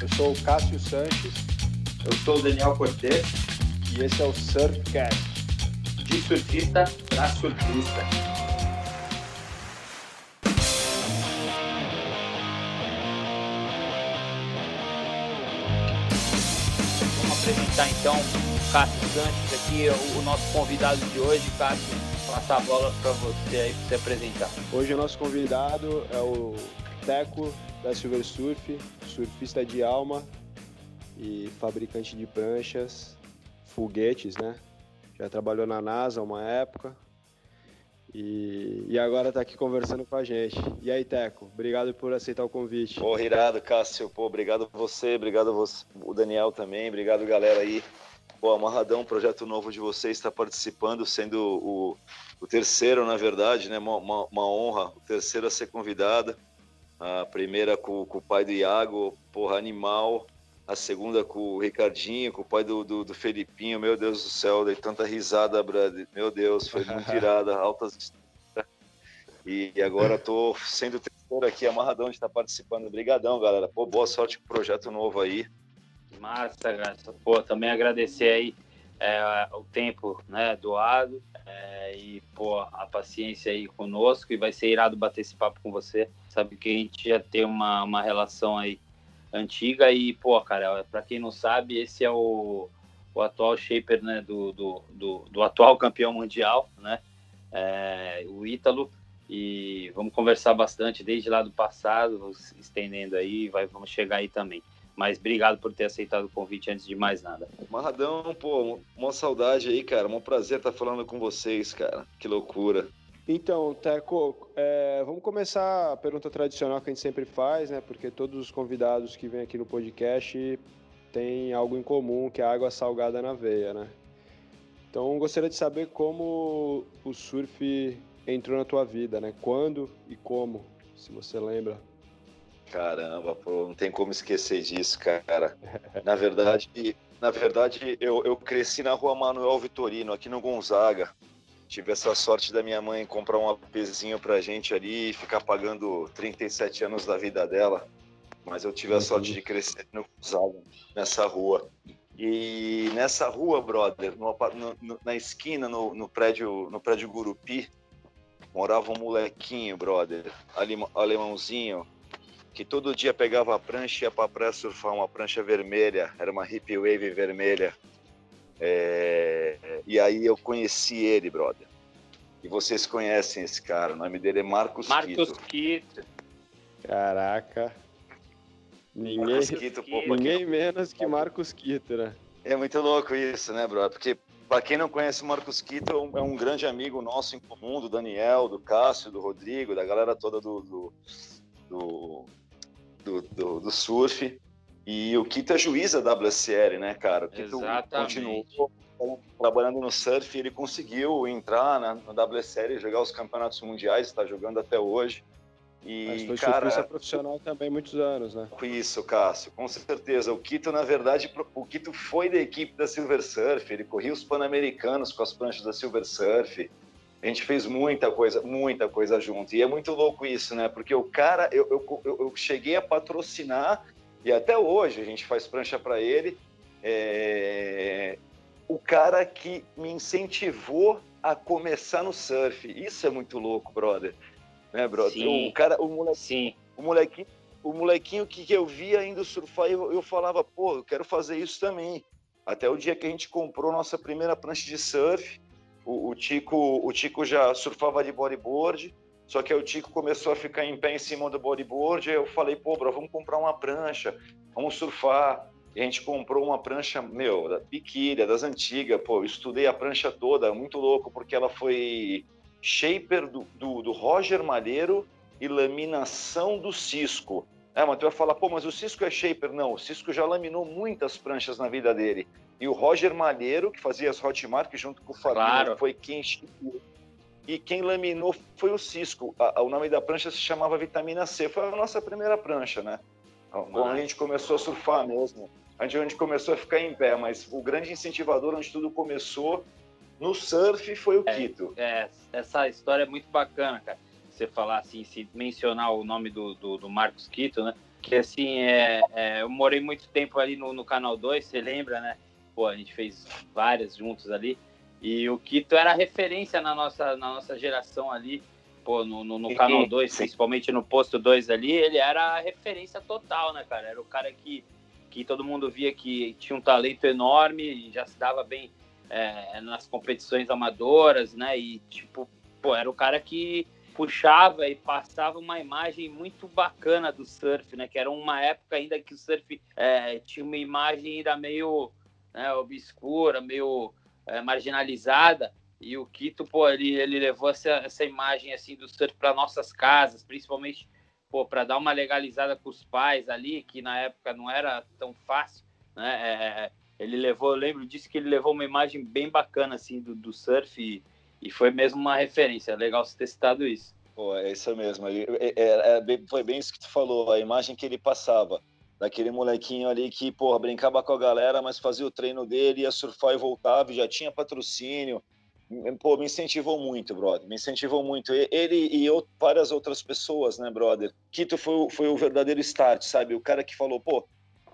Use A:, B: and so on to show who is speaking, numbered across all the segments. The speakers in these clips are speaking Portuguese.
A: Eu sou o Cássio Sanches.
B: Eu sou o Daniel Cortez.
A: E esse é o Surfcast.
B: De surfista para surfista. Vamos apresentar então o Cássio Sanches aqui, o nosso convidado de hoje, Cássio. Passar a bola para você aí para se apresentar.
A: Hoje o nosso convidado é o Teco da Silver Surf, surfista de alma e fabricante de pranchas, foguetes, né? Já trabalhou na NASA uma época e, e agora está aqui conversando com a gente. E aí, Teco, obrigado por aceitar o convite.
C: Pô, irado, Cássio. Pô, obrigado você, obrigado você, o Daniel também, obrigado galera aí. Pô, Amarradão, projeto novo de vocês, está participando, sendo o, o terceiro, na verdade, né? Uma, uma, uma honra, o terceiro a ser convidado. A primeira com, com, o pai do Iago, porra, animal. A segunda com o Ricardinho, com o pai do, do, do Felipinho. Meu Deus do céu, dei tanta risada, brother. Meu Deus, foi muito irada, altas. E agora tô sendo o terceiro aqui, amarradão de estar participando. Obrigadão, galera. Pô, boa sorte com o projeto novo aí.
B: Massa, graça. Pô, também agradecer aí é, o tempo né, doado é, e pô, a paciência aí conosco e vai ser irado bater esse papo com você. Sabe que a gente já tem uma, uma relação aí antiga e, pô, cara, para quem não sabe, esse é o, o atual shaper né, do, do, do, do atual campeão mundial, né? É, o Ítalo. E vamos conversar bastante desde lá do passado, estendendo aí, vai, vamos chegar aí também. Mas obrigado por ter aceitado o convite antes de mais nada.
C: Marradão, pô, uma saudade aí, cara. Um prazer estar falando com vocês, cara. Que loucura.
A: Então, Teco, é, vamos começar a pergunta tradicional que a gente sempre faz, né? Porque todos os convidados que vêm aqui no podcast têm algo em comum, que é a água salgada na veia, né? Então, gostaria de saber como o surf entrou na tua vida, né? Quando e como, se você lembra.
C: Caramba, pô, não tem como esquecer disso, cara. Na verdade, na verdade, eu, eu cresci na rua Manuel Vitorino, aqui no Gonzaga. Tive essa sorte da minha mãe comprar um APzinho pra gente ali e ficar pagando 37 anos da vida dela. Mas eu tive a sorte de crescer no Gonzaga, nessa rua. E nessa rua, brother, no, no, na esquina, no, no, prédio, no prédio Gurupi, morava um molequinho, brother, alemãozinho, que todo dia pegava a prancha e ia pra praia surfar uma prancha vermelha, era uma hip wave vermelha. É... E aí eu conheci ele, brother. E vocês conhecem esse cara, o nome dele é Marcos,
B: Marcos Quito. Quito.
A: Caraca. Ninguém, Marcos Quito, pô, ninguém quem... menos que Marcos Quito, né?
C: É muito louco isso, né, brother? Porque para quem não conhece o Marcos Quito, é um, é um, grande amigo nosso em comum, do Daniel, do Cássio, do Rodrigo, da galera toda do, do, do do, do, do surf. E o Kito é juiz da WSL, né, cara? O Kito continuou trabalhando no surf e ele conseguiu entrar na, na WSL, jogar os campeonatos mundiais, está jogando até hoje.
A: E, Mas foi cara, surfista profissional também muitos anos, né?
C: Isso, Cássio, com certeza. O Kito, na verdade, o Kito foi da equipe da Silver Surf, ele corria os Pan-Americanos com as pranchas da Silver Surf. A gente fez muita coisa, muita coisa junto. E é muito louco isso, né? Porque o cara, eu, eu, eu cheguei a patrocinar, e até hoje a gente faz prancha para ele. É... O cara que me incentivou a começar no surf. Isso é muito louco, brother. Né, brother?
B: Sim.
C: O cara, o moleque, o molequinho, o molequinho que eu via indo surfar, eu, eu falava, pô, eu quero fazer isso também. Até o dia que a gente comprou nossa primeira prancha de surf, o, Tico, o Tico já surfava de bodyboard, só que aí o Tico começou a ficar em pé em cima do bodyboard, eu falei, pô, bro, vamos comprar uma prancha, vamos surfar. E a gente comprou uma prancha, meu, da Piquilha, das antigas, pô, eu estudei a prancha toda, muito louco, porque ela foi shaper do, do, do Roger Malheiro e laminação do Cisco. É, mas tu vai falar, pô, mas o Cisco é shaper? Não, o Cisco já laminou muitas pranchas na vida dele. E o Roger Malheiro, que fazia as Hotmark junto com o Fabinho, claro. foi quem e quem laminou foi o Cisco. A, a, o nome da prancha se chamava Vitamina C. Foi a nossa primeira prancha, né? Quando a gente começou a surfar mesmo. A gente, a gente começou a ficar em pé, mas o grande incentivador onde tudo começou no surf foi o
B: é,
C: Quito.
B: É, essa história é muito bacana, cara. Você falar assim, se mencionar o nome do, do, do Marcos Quito, né? que assim, é, é, eu morei muito tempo ali no, no Canal 2, você lembra, né? Pô, a gente fez várias juntos ali. E o Quito era referência na nossa, na nossa geração ali, pô, no, no, no Canal 2, principalmente no posto 2 ali, ele era a referência total, né, cara? Era o cara que, que todo mundo via que tinha um talento enorme e já se dava bem é, nas competições amadoras, né? E, tipo, pô, era o cara que puxava e passava uma imagem muito bacana do surf, né? Que era uma época ainda que o surf é, tinha uma imagem ainda meio né, obscura, meio é, marginalizada. E o Quito, pô, ele, ele levou essa, essa imagem assim do surf para nossas casas, principalmente pô, para dar uma legalizada com os pais ali, que na época não era tão fácil, né? É, ele levou, eu lembro disso que ele levou uma imagem bem bacana assim do, do surf e, e foi mesmo uma referência. Legal você ter citado isso.
C: Pô, é isso mesmo. É, é, é, foi bem isso que tu falou, a imagem que ele passava. Daquele molequinho ali que, porra, brincava com a galera, mas fazia o treino dele, ia surfar e voltava, já tinha patrocínio. Pô, me incentivou muito, brother. Me incentivou muito. Ele e eu, várias outras pessoas, né, brother? Quito foi, foi o verdadeiro start, sabe? O cara que falou, pô,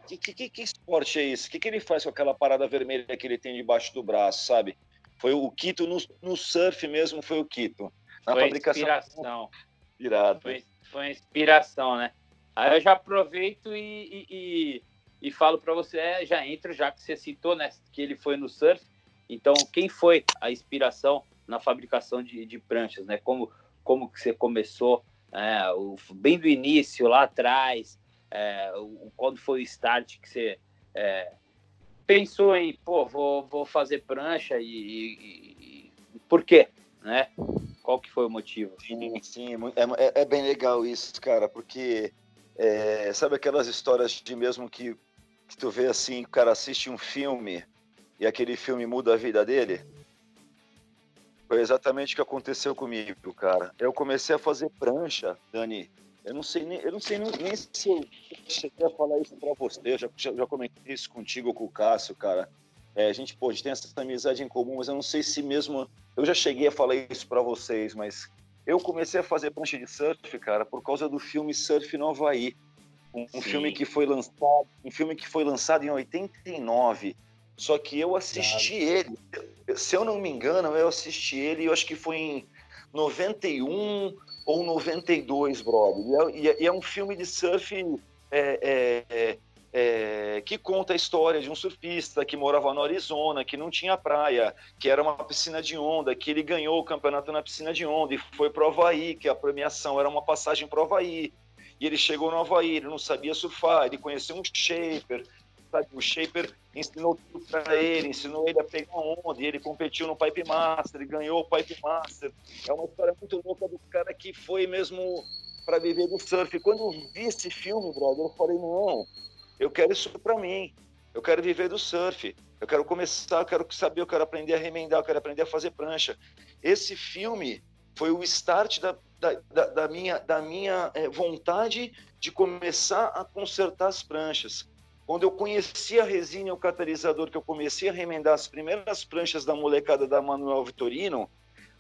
C: que, que, que esporte é esse? O que, que ele faz com aquela parada vermelha que ele tem debaixo do braço, sabe? Foi o Quito no, no surf mesmo, foi o Quito.
B: Na foi fabricação. Inspiração. Irado. Foi, foi inspiração, né? Aí eu já aproveito e, e, e, e falo para você, é, já entro, já que você citou, né, que ele foi no surf. Então, quem foi a inspiração na fabricação de, de pranchas, né? Como, como que você começou, é, o, bem do início, lá atrás, é, o, quando foi o start que você é, pensou em, pô, vou, vou fazer prancha e, e, e, por quê, né? Qual que foi o motivo?
C: Sim, sim, é, é, é bem legal isso, cara, porque é, sabe aquelas histórias de mesmo que, que tu vê assim, o cara assiste um filme e aquele filme muda a vida dele? Foi exatamente o que aconteceu comigo, cara. Eu comecei a fazer prancha, Dani, eu não sei nem, eu não sei nem, nem se eu cheguei a falar isso para você. Eu já, já, comentei isso contigo com o Cássio, cara. É, a gente, pô, a gente tem essa amizade em comum, mas eu não sei se mesmo. Eu já cheguei a falar isso para vocês, mas eu comecei a fazer prancha de surf, cara, por causa do filme Surf no Havaí. Um, um filme que foi lançado, um filme que foi lançado em 89. Só que eu assisti claro. ele. Se eu não me engano, eu assisti ele, eu acho que foi em 91 ou 92, brother. E é, e é um filme de surf é, é, é, que conta a história de um surfista que morava no Arizona, que não tinha praia, que era uma piscina de onda, que ele ganhou o campeonato na piscina de onda e foi para o Havaí, que a premiação era uma passagem para o Havaí. E ele chegou no Havaí, ele não sabia surfar, ele conheceu um shaper, sabe? o shaper ensinou tudo para ele, ensinou ele a pegar onda, ele competiu no Pipe Master, ele ganhou o Pipe Master. É uma história muito louca do cara que foi mesmo para viver do surf. Quando eu vi esse filme, brother, eu falei, não, eu quero isso para mim. Eu quero viver do surf. Eu quero começar, eu quero saber, eu quero aprender a remendar, eu quero aprender a fazer prancha. Esse filme foi o start da, da, da, minha, da minha é, vontade de começar a consertar as pranchas. Quando eu conheci a resina e o catalisador, que eu comecei a remendar as primeiras pranchas da molecada da Manuel Vitorino,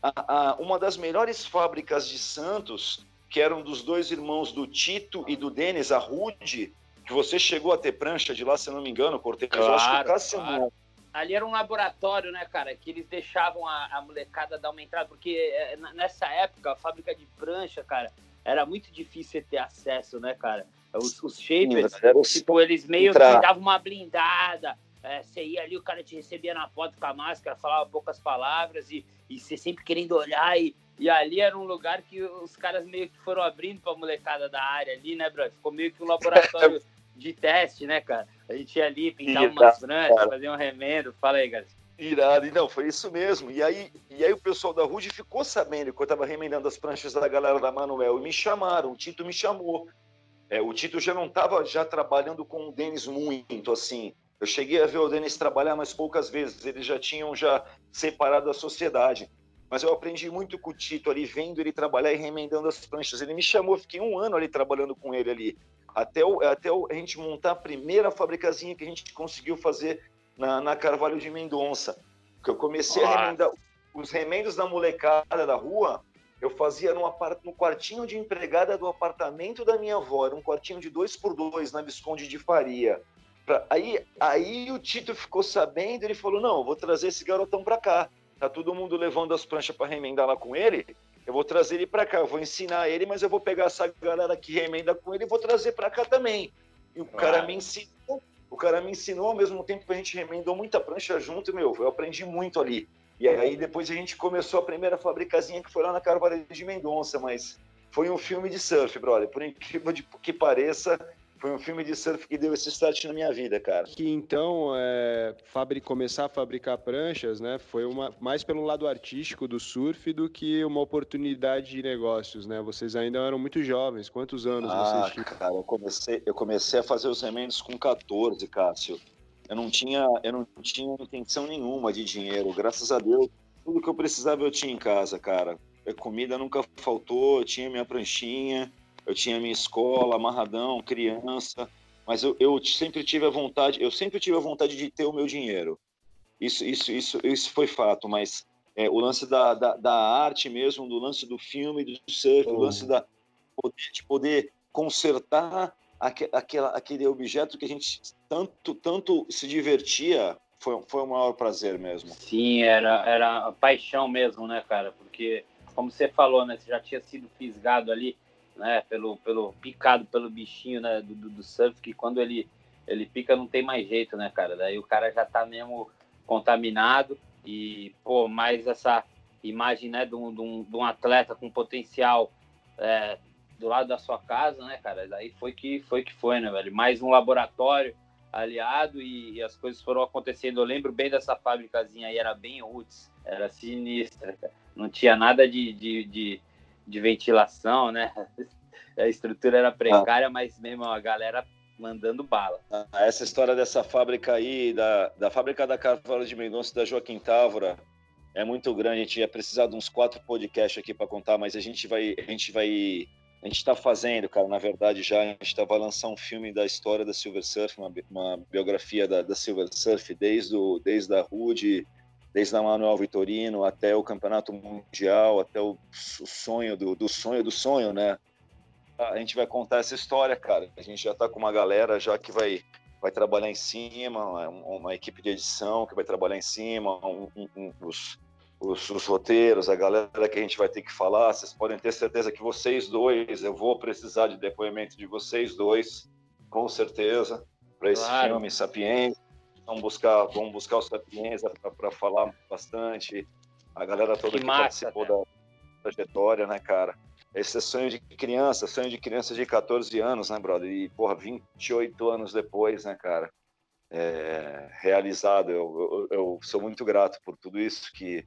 C: a, a, uma das melhores fábricas de Santos, que eram dos dois irmãos do Tito e do Denis, a Rude, que você chegou a ter prancha de lá, se não me engano, Cortez,
B: claro, eu acho que o claro. Ali era um laboratório, né, cara, que eles deixavam a, a molecada dar uma entrada, porque é, nessa época a fábrica de prancha, cara, era muito difícil ter acesso, né, cara? Os, os shapers, Sim, tipo, eles meio entrar. que davam uma blindada. É, você ia ali, o cara te recebia na porta com a máscara, falava poucas palavras e, e você sempre querendo olhar. E, e ali era um lugar que os caras meio que foram abrindo pra molecada da área ali, né, bro? Ficou meio que um laboratório de teste, né, cara? A gente ia ali, pintava umas franjas, fazia um remendo. Fala aí, galera.
C: Irado, e não, foi isso mesmo. E aí, e aí o pessoal da Rude ficou sabendo que eu estava remendando as pranchas da galera da Manuel e me chamaram, o Tito me chamou. É, o Tito já não estava já trabalhando com o Denis muito assim. Eu cheguei a ver o Denis trabalhar, mas poucas vezes. Eles já tinham já separado a sociedade. Mas eu aprendi muito com o Tito ali, vendo ele trabalhar e remendando as pranchas. Ele me chamou, fiquei um ano ali trabalhando com ele ali, até, o, até o, a gente montar a primeira fabricazinha que a gente conseguiu fazer na, na Carvalho de Mendonça. Que eu comecei ah. a remendar os remendos da molecada da rua eu fazia no, apart... no quartinho de empregada do apartamento da minha avó, era um quartinho de dois por dois na Visconde de Faria. Pra... Aí, aí o Tito ficou sabendo, ele falou: Não, vou trazer esse garotão pra cá. Tá todo mundo levando as pranchas para remendar lá com ele. Eu vou trazer ele para cá, eu vou ensinar ele, mas eu vou pegar essa galera que remenda com ele e vou trazer para cá também. E o cara me ensinou, o cara me ensinou ao mesmo tempo que a gente remendou muita prancha junto, meu, eu aprendi muito ali. E aí depois a gente começou a primeira fabricazinha que foi lá na Carvalho de Mendonça, mas foi um filme de surf, brother. Por incrível que pareça, foi um filme de surf que deu esse start na minha vida, cara.
A: Que então, é, começar a fabricar pranchas, né, foi uma, mais pelo lado artístico do surf do que uma oportunidade de negócios, né? Vocês ainda eram muito jovens. Quantos anos
C: ah,
A: vocês tinham?
C: cara, eu comecei, eu comecei a fazer os remendos com 14, Cássio. Eu não tinha, eu não tinha intenção nenhuma de dinheiro. Graças a Deus, tudo que eu precisava eu tinha em casa, cara. A comida nunca faltou, eu tinha minha pranchinha eu tinha minha escola, amarradão, criança, mas eu, eu sempre tive a vontade, eu sempre tive a vontade de ter o meu dinheiro. Isso, isso, isso, isso foi fato, mas é, o lance da, da, da, arte mesmo, do lance do filme, do surf, uhum. o lance da, de poder consertar aquela, aquele objeto que a gente tanto, tanto se divertia, foi, foi o maior prazer mesmo.
B: Sim, era, era paixão mesmo, né, cara? Porque, como você falou, né, você já tinha sido fisgado ali né? Pelo, pelo picado pelo bichinho né, do, do, surf, que quando ele, ele pica não tem mais jeito, né, cara? Daí o cara já tá mesmo contaminado e, pô, mais essa imagem, né, de um, de um, de um atleta com potencial é, do lado da sua casa, né, cara? Daí foi que foi que foi, né, velho? Mais um laboratório aliado e, e as coisas foram acontecendo. Eu lembro bem dessa fábricazinha aí, era bem roots, era sinistra, cara. não tinha nada de, de, de de ventilação, né? A estrutura era precária, ah. mas mesmo a galera mandando bala.
C: Ah, essa história dessa fábrica aí, da, da fábrica da Carvalho de Mendonça da Joaquim Távora, é muito grande. A gente ia precisar de uns quatro podcasts aqui para contar, mas a gente vai, a gente vai, a gente está fazendo, cara. Na verdade, já a gente estava lançar um filme da história da Silver Surf, uma, uma biografia da, da Silver Surf, desde o, desde a Rude desde a Manuel Vitorino até o campeonato mundial, até o, sonho do, do, sonho do sonho, né? A gente vai contar essa história, cara. A gente já está com uma galera já que vai vai trabalhar em cima, uma, uma equipe de edição que vai trabalhar em cima, um, um, os, os, os, roteiros, a galera que a gente vai ter que falar. Vocês podem ter certeza que vocês dois, eu vou precisar de depoimento de vocês dois, com certeza, para esse claro. filme Sapiens vamos buscar, vamos buscar o Sapienza para falar bastante. A galera toda que, que massa, participou da trajetória, né, cara? Esse é sonho de criança, sonho de criança de 14 anos, né, brother? E, porra, 28 anos depois, né, cara? É, realizado. Eu, eu, eu, sou muito grato por tudo isso que,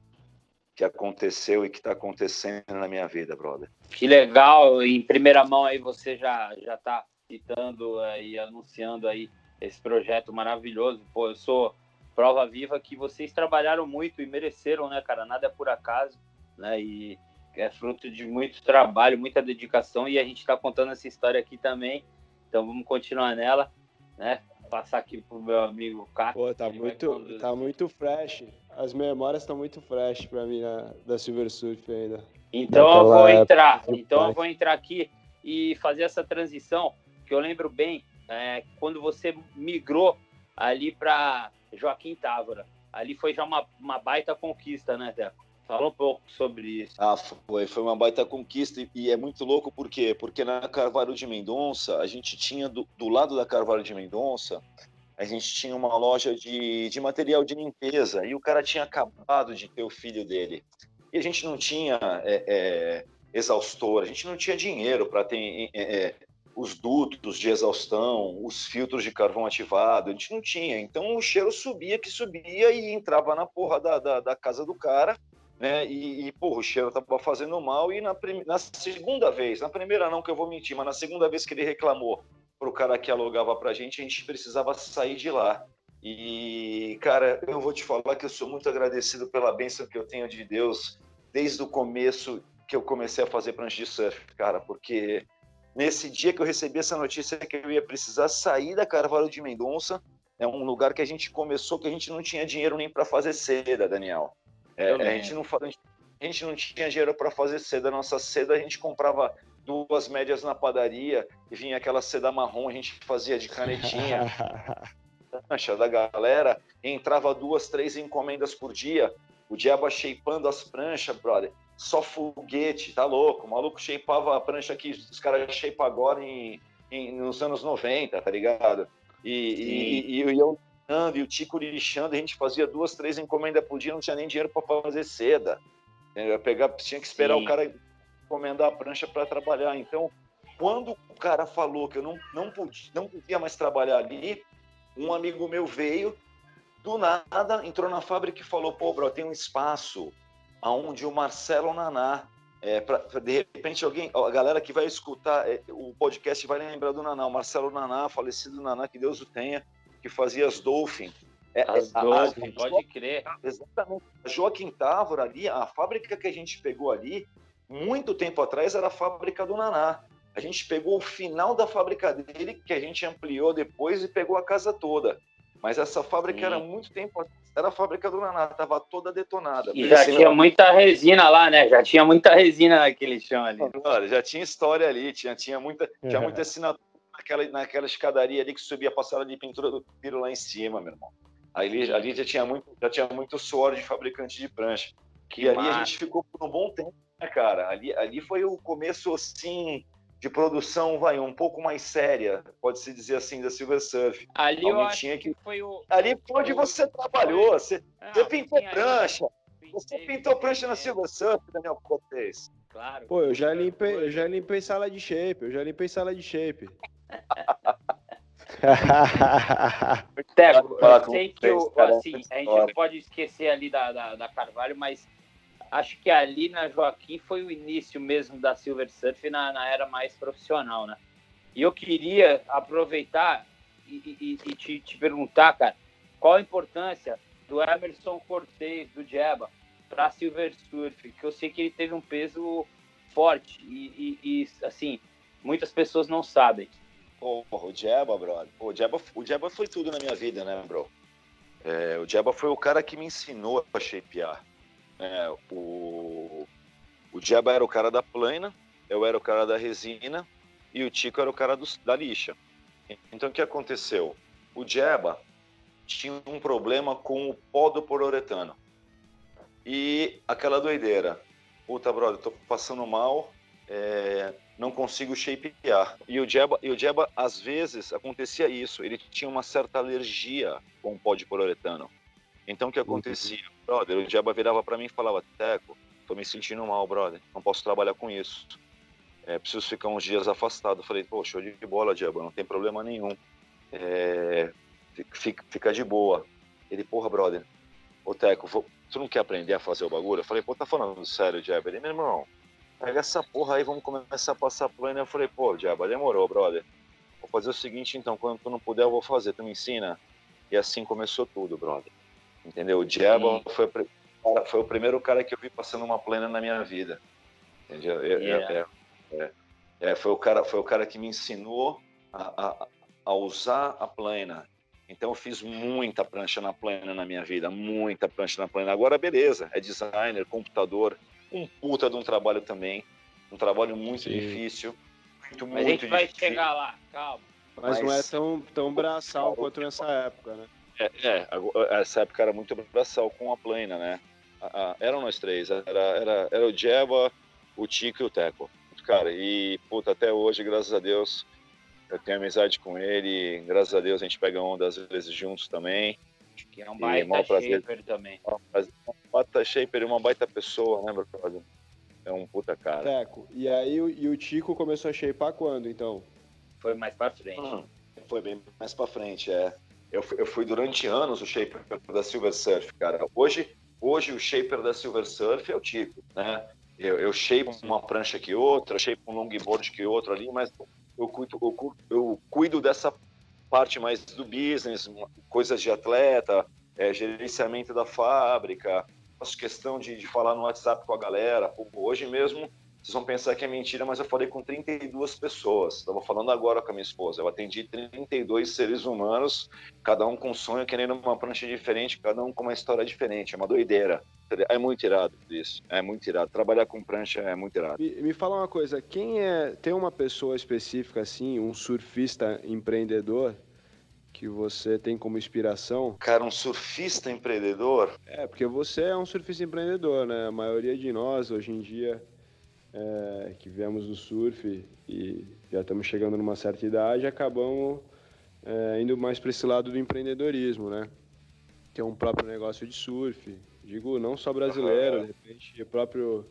C: que aconteceu e que está acontecendo na minha vida, brother.
B: Que legal. Em primeira mão aí você já, já tá citando é, e anunciando aí esse projeto maravilhoso. Pô, eu sou prova viva que vocês trabalharam muito e mereceram, né, cara? Nada é por acaso, né? E é fruto de muito trabalho, muita dedicação e a gente está contando essa história aqui também. Então vamos continuar nela, né? Passar aqui pro meu amigo Caco.
A: Pô, tá muito, tá muito fresh. As memórias estão muito fresh para mim na, da Silver Surf ainda.
B: Então Daquela eu vou entrar. Então eu vou entrar aqui e fazer essa transição que eu lembro bem é, quando você migrou ali para Joaquim Távora. Ali foi já uma, uma baita conquista, né, Deco? Fala um pouco sobre isso.
C: Ah, foi, foi uma baita conquista e, e é muito louco por quê? Porque na Carvalho de Mendonça, a gente tinha do, do lado da Carvalho de Mendonça, a gente tinha uma loja de, de material de limpeza e o cara tinha acabado de ter o filho dele. E a gente não tinha é, é, exaustor, a gente não tinha dinheiro para ter é, é os dutos de exaustão, os filtros de carvão ativado, a gente não tinha. Então o cheiro subia que subia e entrava na porra da, da, da casa do cara, né? E, e porra, o cheiro tava fazendo mal. E na, prim... na segunda vez, na primeira não que eu vou mentir, mas na segunda vez que ele reclamou pro cara que alugava pra gente, a gente precisava sair de lá. E, cara, eu vou te falar que eu sou muito agradecido pela bênção que eu tenho de Deus desde o começo que eu comecei a fazer prancha de surf, cara, porque nesse dia que eu recebi essa notícia que eu ia precisar sair da Carvalho de Mendonça, é um lugar que a gente começou que a gente não tinha dinheiro nem para fazer seda, Daniel. É, a, gente não, a a gente não tinha dinheiro para fazer seda. A nossa seda a gente comprava duas médias na padaria e vinha aquela seda marrom, a gente fazia de canetinha. prancha da galera, entrava duas, três encomendas por dia. O diabo shapeando as pranchas, brother. Só foguete, tá louco? O maluco shapeava a prancha que os caras shapeam agora em, em, nos anos 90, tá ligado? E, e, e, e eu e o Tico lixando, a gente fazia duas, três encomendas por dia, não tinha nem dinheiro para fazer seda. Eu pegar, tinha que esperar Sim. o cara encomendar a prancha para trabalhar. Então, quando o cara falou que eu não, não, podia, não podia mais trabalhar ali, um amigo meu veio, do nada, entrou na fábrica e falou: pô, bro, tem um espaço aonde o Marcelo Naná. É, pra, de repente, alguém, a galera que vai escutar é, o podcast vai lembrar do Naná, o Marcelo Naná, falecido Naná, que Deus o tenha, que fazia as Dolphin.
B: É, as Dolphin, a, pode crer.
C: Exatamente. A Joaquim Távora ali, a fábrica que a gente pegou ali, muito tempo atrás, era a fábrica do Naná. A gente pegou o final da fábrica dele, que a gente ampliou depois e pegou a casa toda. Mas essa fábrica Sim. era muito tempo era a fábrica do Naná, estava toda detonada.
B: E já tinha muita resina lá, né? Já tinha muita resina naquele chão ali.
C: Olha, já tinha história ali, tinha, tinha, muita, tinha muita assinatura naquela, naquela escadaria ali que subia a passada de pintura do piro lá em cima, meu irmão. Ali, ali já, tinha muito, já tinha muito suor de fabricante de prancha. Que e ali massa. a gente ficou por um bom tempo, né, cara? Ali, ali foi o começo, assim, de produção, vai, um pouco mais séria, pode-se dizer assim, da Silver Surf.
B: Ali eu acho que, que foi o...
C: Ali foi onde você trabalhou, você, Não, você pintou prancha, você pintou prancha na Silver Surf, Daniel Cortez.
A: Claro. Pô, eu já limpei, eu já limpei sala de shape, eu já limpei sala de shape.
B: Teco, eu sei que eu, assim, a gente não pode esquecer ali da, da, da Carvalho, mas acho que ali na Joaquim foi o início mesmo da Silver Surf na, na era mais profissional, né? E eu queria aproveitar e, e, e te, te, perguntar, cara, qual a importância do Emerson Cortez, do Jeba, para Silver Surf? Que eu sei que ele teve um peso forte e, e assim, muitas pessoas não sabem.
C: Porra, o Jeba, brother. o Jeba, o Jeba foi tudo na minha vida, né, bro? É, o Jeba foi o cara que me ensinou a shapear. É, o, o Diaba era o cara da plana, eu era o cara da resina e o Tico era o cara do, da lixa. Então o que aconteceu? O Diaba tinha um problema com o pó do pororetano. E aquela doideira. Puta, brother, tô passando mal, é, não consigo shapear. E o Jeba, e o Jeba, às vezes, acontecia isso. Ele tinha uma certa alergia com o pó de pororetano. Então o que acontecia? Brother, o Diaba virava para mim e falava: Teco, tô me sentindo mal, brother, não posso trabalhar com isso. É, preciso ficar uns dias afastado. Eu falei: pô, show de bola, Diaba, não tem problema nenhum. É, fica, fica de boa. Ele, porra, brother, ô Teco, vou, tu não quer aprender a fazer o bagulho? Eu falei: pô, tá falando sério, Diaba? Ele, meu irmão, pega essa porra aí, vamos começar a passar plano. Eu falei: pô, Diaba, demorou, brother. Vou fazer o seguinte então, quando tu não puder, eu vou fazer, tu me ensina? E assim começou tudo, brother. Entendeu? O Diabo foi, foi, o primeiro cara que eu vi passando uma plena na minha vida. Entendeu? Yeah. É, é, é, foi, o cara, foi o cara que me ensinou a, a, a usar a plena. Então eu fiz muita prancha na plena na minha vida, muita prancha na plena. Agora beleza, é designer, computador, um puta de um trabalho também, um trabalho muito Sim. difícil, muito,
B: Mas muito a gente vai chegar lá, calma.
A: Mas, Mas, não é tão, tão braçal quanto nessa época, né?
C: É, é, essa época era muito braçal com a plena, né? eram nós três, era, era, era o Jeba, o Tico e o Teco. Cara, e puta, até hoje, graças a Deus, eu tenho amizade com ele, graças a Deus a gente pega onda às vezes juntos também.
B: Que é um baita shaper também.
C: Um baita shaper e uma baita pessoa, né, brother? É um puta cara.
A: Teco, e aí e o Tico começou a shapear quando, então?
B: Foi mais pra frente. Hum,
C: foi bem mais pra frente, é. Eu fui, eu fui durante anos o shaper da Silver Surf, cara. Hoje, hoje o shaper da Silver Surf é o tipo, né? Eu, eu shape uma prancha que outra, shape um longboard que outro ali, mas eu cuido, eu, eu cuido dessa parte mais do business, coisas de atleta, é, gerenciamento da fábrica, faço questão de, de, falar no WhatsApp com a galera. Hoje mesmo vocês vão pensar que é mentira, mas eu falei com 32 pessoas. Estava falando agora com a minha esposa. Eu atendi 32 seres humanos, cada um com um sonho, querendo uma prancha diferente, cada um com uma história diferente. É uma doideira. É muito irado isso. É muito irado. Trabalhar com prancha é muito irado.
A: Me, me fala uma coisa, quem é. Tem uma pessoa específica assim, um surfista empreendedor? que você tem como inspiração?
C: Cara, um surfista empreendedor?
A: É, porque você é um surfista empreendedor, né? A maioria de nós hoje em dia é, que viemos do surf e já estamos chegando numa certa idade, acabamos é, indo mais para esse lado do empreendedorismo, né? Ter um próprio negócio de surf. Digo, não só brasileiro, de repente, o próprio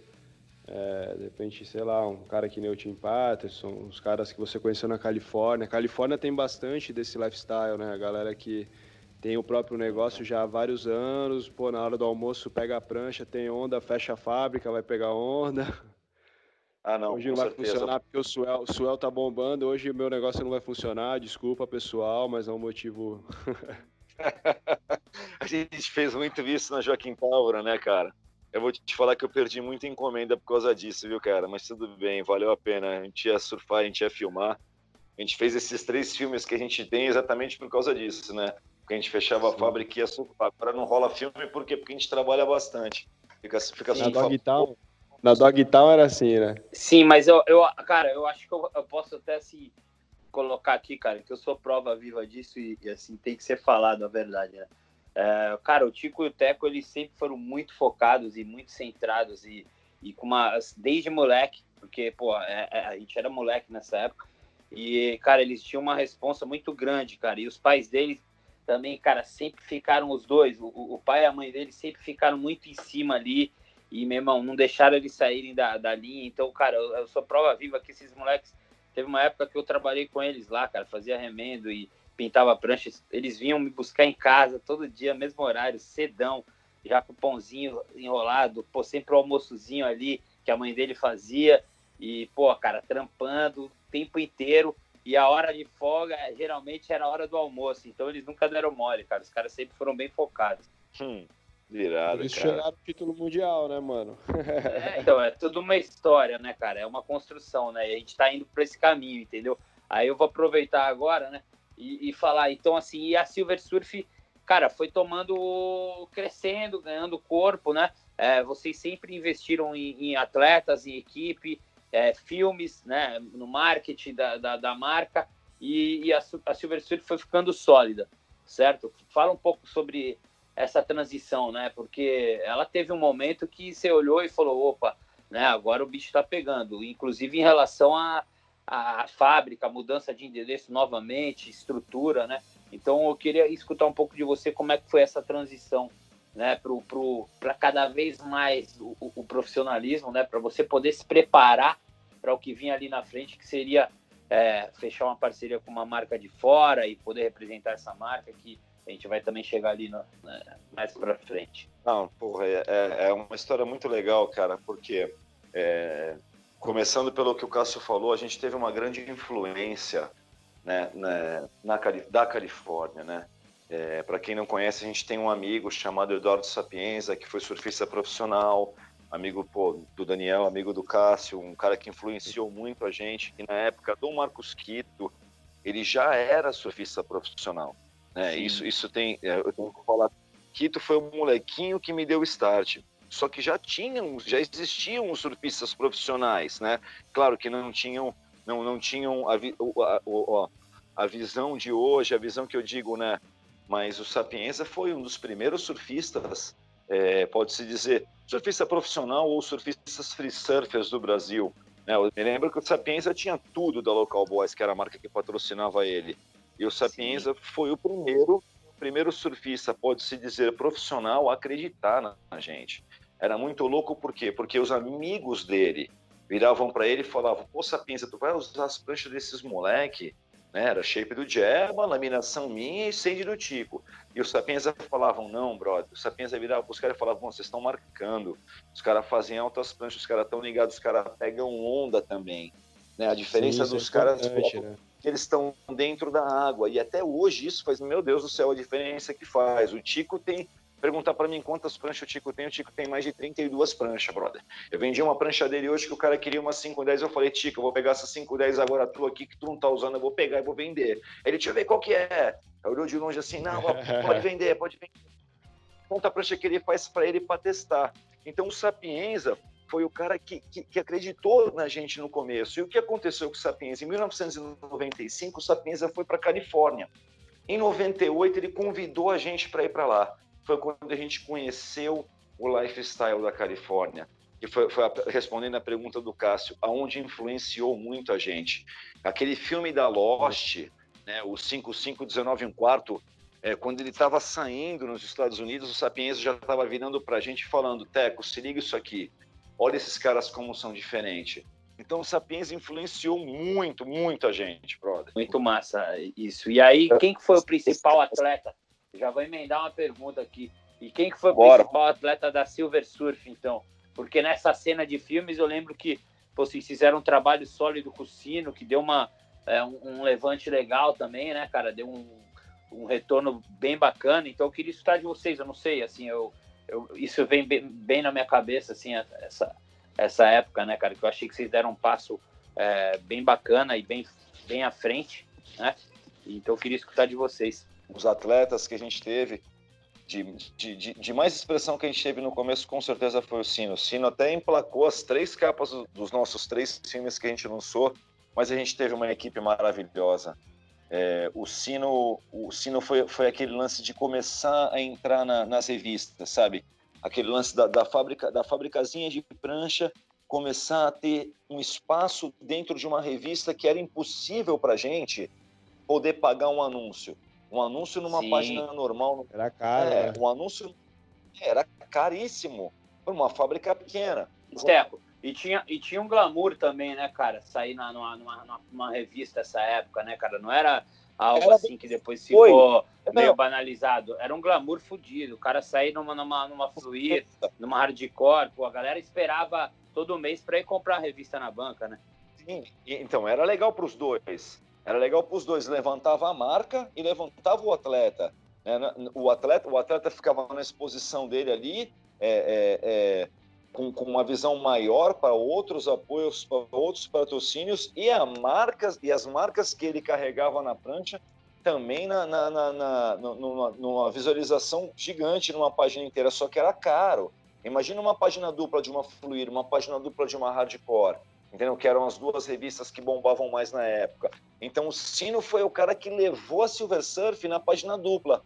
A: é, de repente, sei lá, um cara que nem o Tim Patterson, uns caras que você conheceu na Califórnia. A Califórnia tem bastante desse lifestyle, né? A galera que tem o próprio negócio já há vários anos, pô, na hora do almoço pega a prancha, tem onda, fecha a fábrica, vai pegar onda.
C: Ah, não,
A: hoje não vai certeza. funcionar porque o Suel, o Suel tá bombando, hoje o meu negócio não vai funcionar, desculpa pessoal, mas é um motivo...
C: a gente fez muito isso na Joaquim Pálvora, né, cara? Eu vou te falar que eu perdi muita encomenda por causa disso, viu, cara? Mas tudo bem, valeu a pena. A gente ia surfar, a gente ia filmar. A gente fez esses três filmes que a gente tem exatamente por causa disso, né? Porque a gente fechava Sim. a fábrica e ia surfar. Agora não rola filme, por quê? Porque a gente trabalha bastante. Fica, fica
A: na, Dog Town, na Dog Town era assim, né?
B: Sim, mas eu, eu cara, eu acho que eu, eu posso até assim colocar aqui, cara, que eu sou prova viva disso e, e assim tem que ser falado a verdade, né? É, cara, o Tico e o Teco, eles sempre foram muito focados e muito centrados e, e com uma... Desde moleque, porque, pô, é, é, a gente era moleque nessa época, e, cara, eles tinham uma responsa muito grande, cara, e os pais deles também, cara, sempre ficaram os dois, o, o pai e a mãe deles sempre ficaram muito em cima ali, e, meu irmão, não deixaram eles saírem da, da linha, então, cara, eu, eu sou prova viva que esses moleques, teve uma época que eu trabalhei com eles lá, cara, fazia remendo e pintava pranchas, eles vinham me buscar em casa todo dia, mesmo horário, cedão, já com o pãozinho enrolado, pô, sempre o almoçozinho ali que a mãe dele fazia, e, pô, cara, trampando o tempo inteiro, e a hora de folga geralmente era a hora do almoço, então eles nunca deram mole, cara, os caras sempre foram bem focados.
C: Hum, virado,
A: Eles chegaram título mundial, né, mano?
B: é, então, é tudo uma história, né, cara, é uma construção, né, e a gente tá indo por esse caminho, entendeu? Aí eu vou aproveitar agora, né, e, e falar. Então, assim, e a Silver Surf, cara, foi tomando, crescendo, ganhando corpo, né? É, vocês sempre investiram em, em atletas, em equipe, é, filmes, né? No marketing da, da, da marca e, e a, a, Silver Surf foi ficando sólida, certo? Fala um pouco sobre essa transição, né? Porque ela teve um momento que você olhou e falou, opa, né? Agora o bicho está pegando, inclusive em relação a a, fábrica, mudança de endereço novamente, estrutura, né? Então eu queria escutar um pouco de você como é que foi essa transição, né, para cada vez mais o, o profissionalismo, né, para você poder se preparar para o que vinha ali na frente, que seria é, fechar uma parceria com uma marca de fora e poder representar essa marca que a gente vai também chegar ali no, né, mais para frente.
C: Não, porra, é, é, é uma história muito legal, cara, porque é, começando pelo que o Cássio falou, a gente teve uma grande influência né, né na, da Califórnia, né? É, Para quem não conhece, a gente tem um amigo chamado Eduardo Sapienza, que foi surfista profissional, amigo pô, do Daniel, amigo do Cássio, um cara que influenciou muito a gente. E na época do Marcos Quito, ele já era surfista profissional. Né? Isso, isso tem, é, eu tenho que falar. Quito foi um molequinho que me deu start só que já tinham, já existiam os surfistas profissionais, né? Claro que não tinham, não, não tinham a, a, a, a visão de hoje, a visão que eu digo, né? Mas o Sapienza foi um dos primeiros surfistas, é, pode-se dizer, surfista profissional ou surfistas free surfers do Brasil. Né? Eu me lembro que o Sapienza tinha tudo da Local Boys, que era a marca que patrocinava ele. E o Sapienza Sim. foi o primeiro primeiro surfista, pode-se dizer, profissional a acreditar na, na gente. Era muito louco por quê? Porque os amigos dele viravam para ele e falavam: Pô, Sapiência, tu vai usar as pranchas desses moleque? Né? Era shape do Jeba, laminação minha e sende do Tico. E os Sapienza falavam: Não, brother. Os Sapienza viravam para os caras e falavam: Vocês estão marcando. Os caras fazem altas pranchas, os caras estão ligados, os caras pegam onda também. Né? A diferença Sim, dos é caras. Né? Que eles estão dentro da água. E até hoje isso faz, meu Deus do céu, a diferença que faz. O Tico tem perguntar para mim quantas pranchas o Tico tem, o Tico tem mais de 32 pranchas, brother. Eu vendi uma prancha dele hoje que o cara queria uma 510, eu falei, Tico, eu vou pegar essa 510 agora tua aqui que tu não tá usando, eu vou pegar e vou vender. Ele, deixa eu ver qual que é. Aí olhou de longe assim, não, pode vender, pode vender. Conta a prancha que ele faz para ele para testar. Então o Sapienza foi o cara que, que, que, acreditou na gente no começo. E o que aconteceu com o Sapienza? Em 1995, o Sapienza foi para Califórnia. Em 98, ele convidou a gente para ir para lá. Foi quando a gente conheceu o lifestyle da Califórnia. E foi, foi a, respondendo a pergunta do Cássio, aonde influenciou muito a gente. Aquele filme da Lost, né, o 5519 um quarto, é, quando ele estava saindo nos Estados Unidos, o Sapienza já estava virando para a gente falando, Teco, se liga isso aqui. Olha esses caras como são diferentes. Então o Sapiens influenciou muito, muito a gente, brother.
B: Muito massa isso. E aí, quem que foi o principal atleta? Já vou emendar uma pergunta aqui. E quem que foi o Bora. principal atleta da Silver Surf, então? Porque nessa cena de filmes eu lembro que pô, vocês fizeram um trabalho sólido com o Sino, que deu uma, é, um, um, levante legal também, né, cara? Deu um, um retorno bem bacana. Então eu queria escutar de vocês, eu não sei, assim, eu, eu isso vem bem, bem na minha cabeça, assim, essa, essa época, né, cara? Que eu achei que vocês deram um passo é, bem bacana e bem, bem à frente, né? Então eu queria escutar de vocês.
C: Os atletas que a gente teve, de, de, de, de, mais expressão que a gente teve no começo, com certeza foi o Sino. O Sino até emplacou as três capas dos nossos três filmes que a gente lançou, mas a gente teve uma equipe maravilhosa. É, o Sino, o Sino foi, foi aquele lance de começar a entrar na, nas revistas, sabe? aquele lance da, da fábrica, da fabricazinha de prancha começar a ter um espaço dentro de uma revista que era impossível para gente poder pagar um anúncio. Um anúncio numa Sim. página normal.
A: Era caro. É,
C: né? um anúncio era caríssimo para uma fábrica pequena.
B: Steco, e tinha, e tinha um glamour também, né, cara? Sair na, numa, numa, numa revista essa época, né, cara? Não era algo era assim que depois ficou Foi. meio banalizado. Era um glamour fodido. O cara sair numa, numa, numa fluir, numa hardcore, pô, a galera esperava todo mês para ir comprar a revista na banca, né?
C: Sim, então era legal para os dois. Era legal para os dois. Levantava a marca e levantava o atleta. Né? O atleta, o atleta ficava na exposição dele ali. É, é, é com, com, uma visão maior para outros apoios, para outros patrocínios e, a e as marcas que ele carregava na prancha também na, na, na, na numa, numa, visualização gigante numa página inteira, só que era caro. Imagina uma página dupla de uma Fluir, uma página dupla de uma Hardcore, entendeu? Que eram as duas revistas que bombavam mais na época. Então o Sino foi o cara que levou a Silver Surf na página dupla,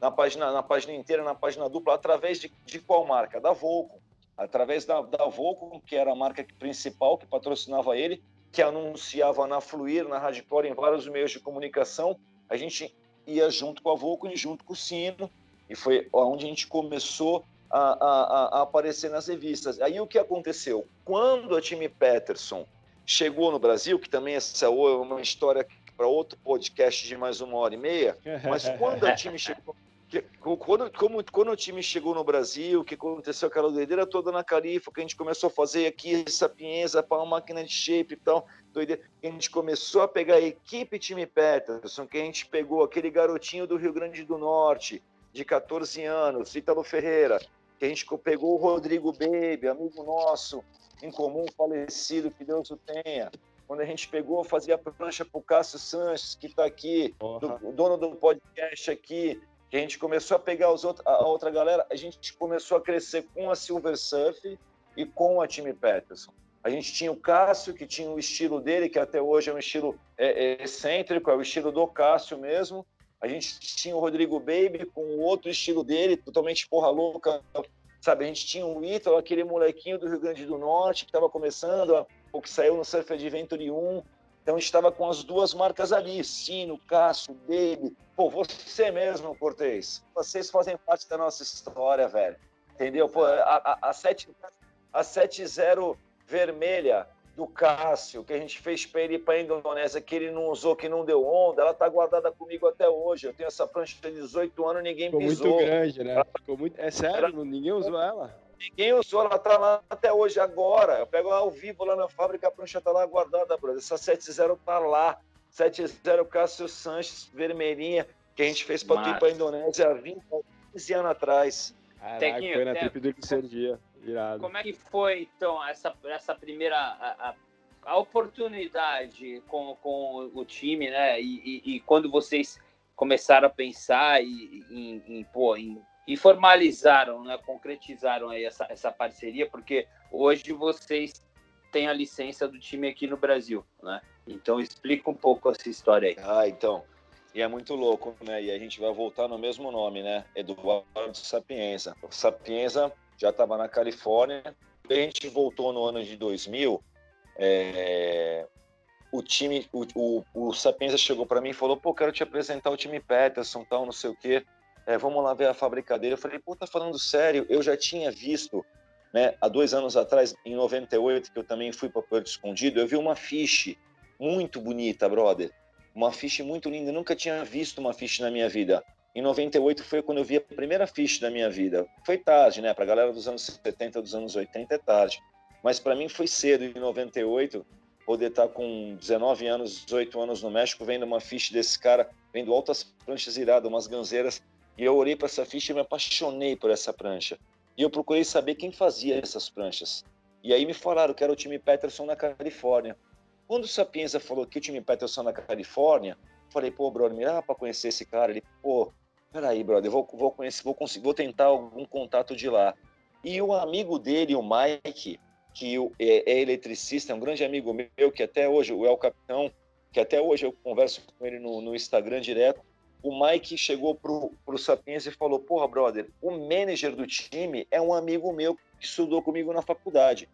C: na página, na página inteira, na página dupla, através de, de qual marca? Da Volcom através da, da Volcom, que era a marca principal que patrocinava ele, que anunciava na Fluir, na Hardcore, em vários meios de comunicação, a gente ia junto com a Volcom e junto com o Sino, e foi onde a gente começou a, a, a aparecer nas revistas. Aí o que aconteceu? Quando a time Peterson chegou no Brasil, que também essa é uma história para outro podcast de mais uma hora e meia, mas quando a time chegou quando, como, quando o time chegou no Brasil, que aconteceu aquela doideira toda na Califa, que a gente começou a fazer aqui sapienza para uma máquina de shape e tal, doideira, a gente começou a pegar a equipe time Peterson, que a gente pegou aquele garotinho do Rio Grande do Norte, de 14 anos, Ítalo Ferreira, que a gente pegou o Rodrigo Baby, amigo nosso, em comum, falecido, que Deus o tenha. Quando a gente pegou, fazia prancha para o Cássio Sanches, que está aqui, do, o dono do podcast aqui, que a gente começou a pegar os outros, a outra galera, a gente começou a crescer com a Silver Surf e com a Time Peterson. A gente tinha o Cássio, que tinha o estilo dele, que até hoje é um estilo é, é, excêntrico, é o estilo do Cássio mesmo. A gente tinha o Rodrigo Baby com o outro estilo dele, totalmente porra louca, sabe? A gente tinha o Ítalo, aquele molequinho do Rio Grande do Norte, que estava começando, o que saiu no Surf Adventure 1, então estava com as duas marcas ali, Sino, Cássio, Baby. Pô, você mesmo, Cortez. Vocês fazem parte da nossa história, velho. Entendeu? Pô, a, a, a, 7, a 7-0 vermelha do Cássio, que a gente fez para ele ir para a Indonésia, que ele não usou, que não deu onda, ela tá guardada comigo até hoje. Eu tenho essa prancha de 18 anos, ninguém
A: Ficou
C: pisou.
A: muito grande, né? Ficou muito... É sério, Era... ninguém usou ela?
C: Ninguém usou, ela tá lá até hoje, agora. Eu pego ao vivo lá na fábrica, a prancha tá lá guardada, brother. Essa 7-0 tá lá. 7-0 Cássio Sanches, vermelhinha, que a gente fez para ir para a Indonésia há 20, 15 anos atrás.
A: Caraca, Tequinho, foi na trip do Licerdia. Irado.
B: Como é que foi, então, essa, essa primeira a, a, a oportunidade com, com o time, né? E, e, e quando vocês começaram a pensar e, em, em, pô, em, e formalizaram, né? Concretizaram aí essa, essa parceria, porque hoje vocês têm a licença do time aqui no Brasil, né? Então explica um pouco essa história aí.
C: Ah, então. E é muito louco, né? E a gente vai voltar no mesmo nome, né? Eduardo Sapienza. O Sapienza já estava na Califórnia. A gente voltou no ano de 2000. É... O time, o, o, o Sapienza chegou para mim e falou: pô, quero te apresentar o time Peterson, tal, não sei o quê. É, vamos lá ver a fábrica dele. Eu falei: pô, tá falando sério? Eu já tinha visto, né? Há dois anos atrás, em 98, que eu também fui para Porto Escondido, eu vi uma fiche muito bonita, brother uma ficha muito linda. Eu nunca tinha visto uma ficha na minha vida. Em 98 foi quando eu vi a primeira ficha da minha vida. Foi tarde, né? Para a galera dos anos 70, dos anos 80 é tarde. Mas para mim foi cedo, em 98, poder estar tá com 19 anos, 18 anos no México, vendo uma ficha desse cara, vendo altas pranchas iradas, umas ganzeiras. E eu olhei para essa ficha e me apaixonei por essa prancha. E eu procurei saber quem fazia essas pranchas. E aí me falaram que era o time Peterson na Califórnia. Quando o Sapienza falou que o time Peterson na Califórnia, falei, pô, brother, me dá para conhecer esse cara. Ele, pô, peraí, brother, vou, vou conhecer, vou conseguir, vou tentar algum contato de lá. E o amigo dele, o Mike, que é, é eletricista, é um grande amigo meu, que até hoje, o El Capitão, que até hoje eu converso com ele no, no Instagram direto. O Mike chegou pro, pro Sapienza e falou: Porra, brother, o manager do time é um amigo meu que estudou comigo na faculdade.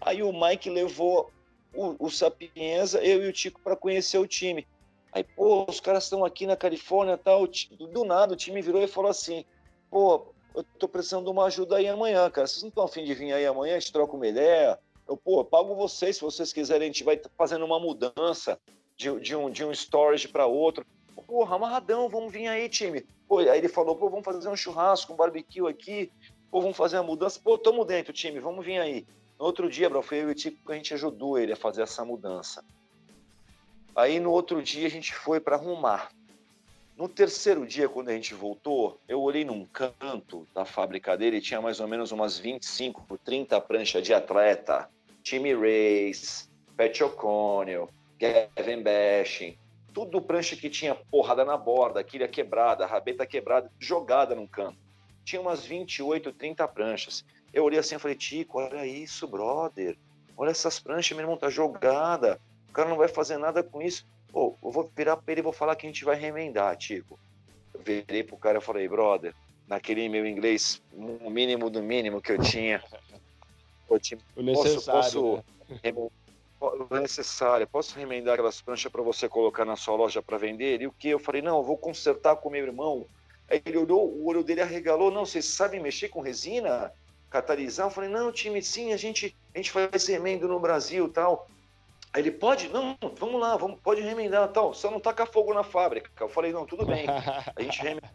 C: Aí o Mike levou o, o Sapienza, eu e o Tico para conhecer o time. Aí, pô, os caras estão aqui na Califórnia tal. Do nada o time virou e falou assim: pô, eu tô precisando de uma ajuda aí amanhã, cara. Vocês não estão afim de vir aí amanhã? A gente troca uma ideia. Eu, pô, eu pago vocês se vocês quiserem. A gente vai fazendo uma mudança de, de um, de um storage para outro. Porra, amarradão, vamos vir aí, time. Pô, aí ele falou: pô, vamos fazer um churrasco, um barbecue aqui. Pô, vamos fazer uma mudança. Pô, tamo dentro, time, vamos vir aí. No outro dia, bro, foi eu e o Tico que a gente ajudou ele a fazer essa mudança. Aí no outro dia a gente foi para arrumar. No terceiro dia, quando a gente voltou, eu olhei num canto da fábrica dele e tinha mais ou menos umas 25 por 30 pranchas de atleta. Timmy Race, Pat O'Connell, Gavin Bashing, tudo prancha que tinha porrada na borda, quilha quebrada, rabeta quebrada, jogada num canto. Tinha umas 28, 30 pranchas. Eu olhei assim e falei, Tico, olha isso, brother. Olha essas pranchas, meu irmão, tá jogada. O cara não vai fazer nada com isso. Pô, eu vou virar pra ele e vou falar que a gente vai remendar, Tico. Eu virei pro cara e falei, brother, naquele meu inglês, o mínimo do mínimo que eu tinha.
A: Eu tinha o necessário. Posso,
C: né? o necessário, posso remendar aquelas pranchas para você colocar na sua loja para vender? E o que? Eu falei, não, eu vou consertar com meu irmão. Aí ele olhou, o olho dele arregalou, não, vocês sabem mexer com resina? catalisar. Eu falei, não, time, sim, a gente, a gente faz remendo no Brasil tal. Aí ele, pode? Não, vamos lá, vamos, pode remendar tal. Só não taca fogo na fábrica. Eu falei, não, tudo bem. A gente remendou.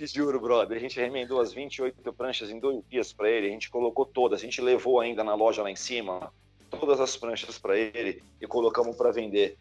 C: Juro, brother, a gente remendou as 28 pranchas em dois dias para ele. A gente colocou todas, a gente levou ainda na loja lá em cima todas as pranchas para ele e colocamos para vender.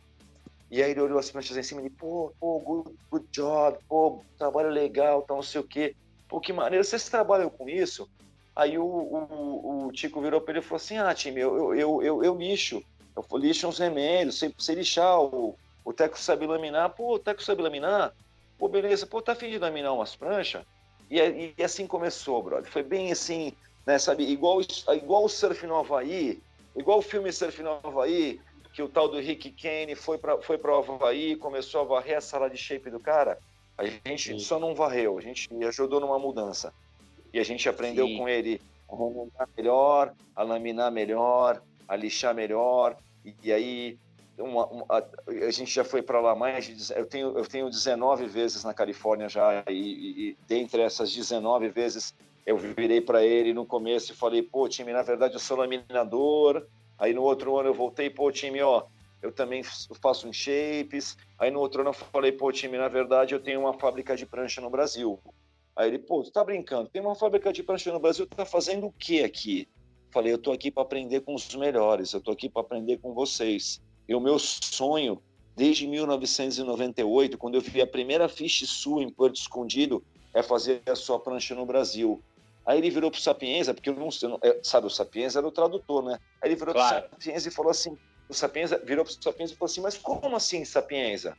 C: E aí ele olhou as pranchas em cima e pô, pô, good, good job, pô, trabalho legal, tal, não sei o quê. Pô, que maneiro, vocês trabalham com isso? Aí o, o, o Tico virou para ele e falou assim: Ah, time, eu, eu, eu, eu lixo, eu lixo uns remédios, sei, sei lixar, o, o Teco sabe laminar, pô, o Teco sabe laminar, pô, beleza, pô, tá afim de laminar umas pranchas? E, e, e assim começou, brother. Foi bem assim, né, sabe, igual, igual o Surf no Havaí, igual o filme Surf no Havaí, que o tal do Rick Kane foi para foi o Havaí, começou a varrer a sala de shape do cara. A gente Sim. só não varreu, a gente ajudou numa mudança. E a gente aprendeu Sim. com ele a remontar melhor, a laminar melhor, a lixar melhor. E, e aí uma, uma, a, a, gente já foi para lá mais de, eu tenho eu tenho 19 vezes na Califórnia já e, e, e dentre essas 19 vezes eu virei para ele no começo e falei pô time na verdade eu sou laminador aí no outro ano eu voltei pô time ó eu também faço uns shapes aí no outro ano eu falei pô time na verdade eu tenho uma fábrica de prancha no Brasil Aí ele, pô, tu tá brincando? Tem uma fábrica de prancha no Brasil, tu tá fazendo o que aqui? Falei, eu tô aqui para aprender com os melhores, eu tô aqui para aprender com vocês. E o meu sonho, desde 1998, quando eu vi a primeira ficha sua em Porto Escondido, é fazer a sua prancha no Brasil. Aí ele virou pro Sapienza, porque eu não sei, é, sabe, o Sapienza era o tradutor, né? Aí ele virou claro. pro Sapienza e falou assim, o Sapienza virou pro Sapienza e falou assim, mas como assim Sapienza?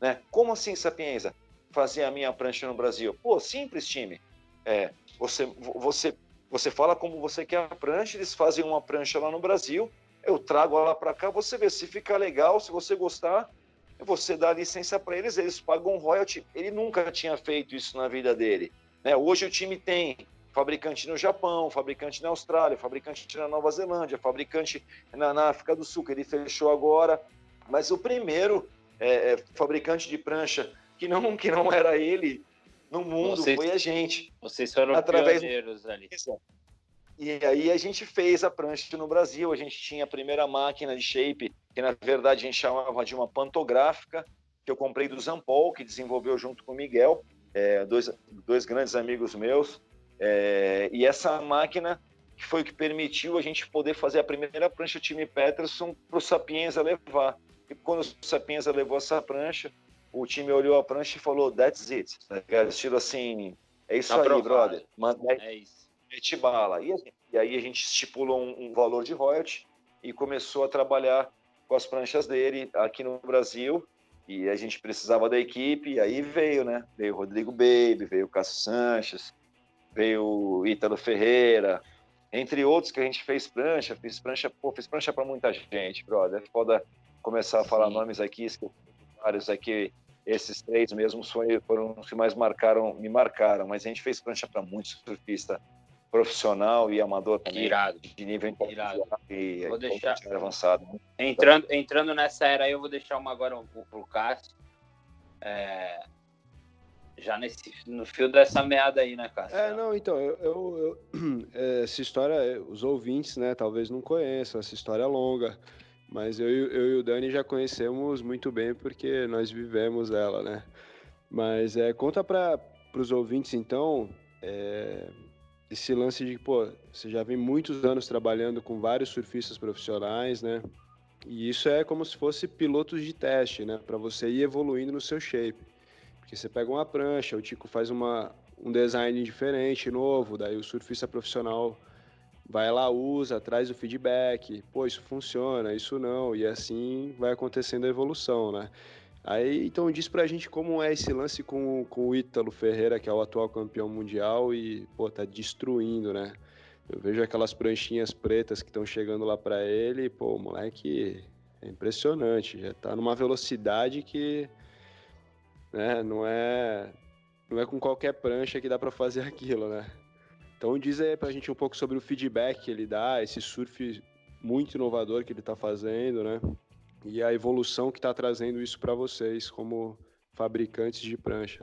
C: Né? Como assim Sapienza? Fazer a minha prancha no Brasil? Pô, simples, time. É, você, você, você fala como você quer a prancha, eles fazem uma prancha lá no Brasil, eu trago ela para cá, você vê se fica legal, se você gostar, você dá licença para eles, eles pagam royalty. Ele nunca tinha feito isso na vida dele. Né? Hoje o time tem fabricante no Japão, fabricante na Austrália, fabricante na Nova Zelândia, fabricante na, na África do Sul, que ele fechou agora. Mas o primeiro é, é, fabricante de prancha que não, que não era ele no mundo vocês, foi a gente.
B: Vocês foram através pioneiros ali.
C: E aí a gente fez a prancha no Brasil, a gente tinha a primeira máquina de shape, que na verdade a gente chamava de uma pantográfica, que eu comprei do Zampol, que desenvolveu junto com o Miguel, é, dois, dois grandes amigos meus. É, e essa máquina que foi o que permitiu a gente poder fazer a primeira prancha time Peterson para o Sapienza levar. E quando o Sapienza levou essa prancha, o time olhou a prancha e falou, that's it. Tá Estilo assim, é isso tá aí, brother. Manda, é isso. Mete bala. E, e, aí a gente estipulou um, um valor de royalty e começou a trabalhar com as pranchas dele aqui no Brasil. E a gente precisava da equipe, e aí veio, né? Veio o Rodrigo Baby, veio o Cássio Sanches, veio o Ítalo Ferreira, entre outros que a gente fez prancha, fez prancha, pô, fez prancha para muita gente, brother. É foda começar a falar Sim. nomes aqui, vários aqui, esses três mesmos foram os que mais marcaram, me marcaram, mas a gente fez prancha para muitos surfistas profissional e amador também,
B: irado.
C: de nível
B: irado.
C: e
B: vou deixar
C: avançado.
B: Entrando, entrando nessa era aí, eu vou deixar uma agora um, pro Cássio. É, já nesse, no fio dessa meada aí, né, Cássio?
A: É, não, então, eu, eu, eu essa história, os ouvintes, né, talvez não conheçam, essa história é longa, mas eu, eu e o Dani já conhecemos muito bem porque nós vivemos ela, né? Mas é, conta para os ouvintes, então, é, esse lance de, pô, você já vem muitos anos trabalhando com vários surfistas profissionais, né? E isso é como se fosse pilotos de teste, né? Para você ir evoluindo no seu shape. Porque você pega uma prancha, o Tico faz uma, um design diferente, novo, daí o surfista profissional vai lá, usa, traz o feedback, pô, isso funciona, isso não, e assim vai acontecendo a evolução, né? Aí, então diz pra gente como é esse lance com, com o Ítalo Ferreira, que é o atual campeão mundial e, pô, tá destruindo, né? Eu vejo aquelas pranchinhas pretas que estão chegando lá para ele, e, pô, o moleque é impressionante, já tá numa velocidade que, né, não é não é com qualquer prancha que dá para fazer aquilo, né? Então diz aí pra gente um pouco sobre o feedback que ele dá, esse surf muito inovador que ele tá fazendo, né? e a evolução que está trazendo isso para vocês como fabricantes de prancha.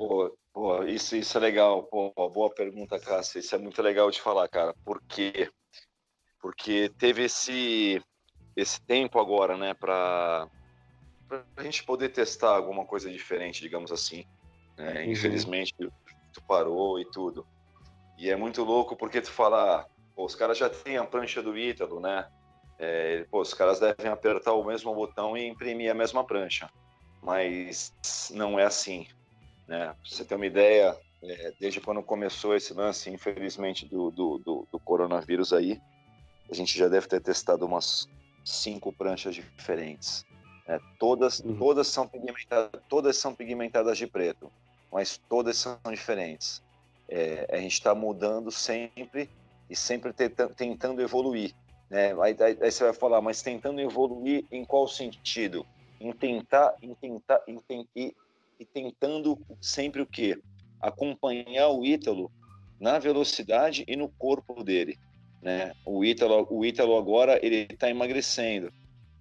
C: Isso, isso é legal. Pô, boa pergunta, Cássio. Isso é muito legal de falar, cara. Por quê? Porque teve esse, esse tempo agora, né, para a gente poder testar alguma coisa diferente, digamos assim. Né? Uhum. Infelizmente, tu parou e tudo. E é muito louco porque tu fala, pô, os caras já têm a prancha do Ítalo, né? É, pô, os caras devem apertar o mesmo botão e imprimir a mesma prancha, mas não é assim. Né? Pra você ter uma ideia, é, desde quando começou esse lance, infelizmente, do, do, do, do, coronavírus aí, a gente já deve ter testado umas cinco pranchas diferentes. Né? Todas, uhum. todas, são pigmentadas, todas são pigmentadas de preto, mas todas são diferentes. É, a gente está mudando sempre e sempre tentando evoluir. Né? Aí, aí, aí, você vai falar, mas tentando evoluir em qual sentido? Em tentar, em tentar, em, e, e tentando sempre o quê? Acompanhar o Ítalo na velocidade e no corpo dele. Né? O Ítalo, o Ítalo agora ele está emagrecendo.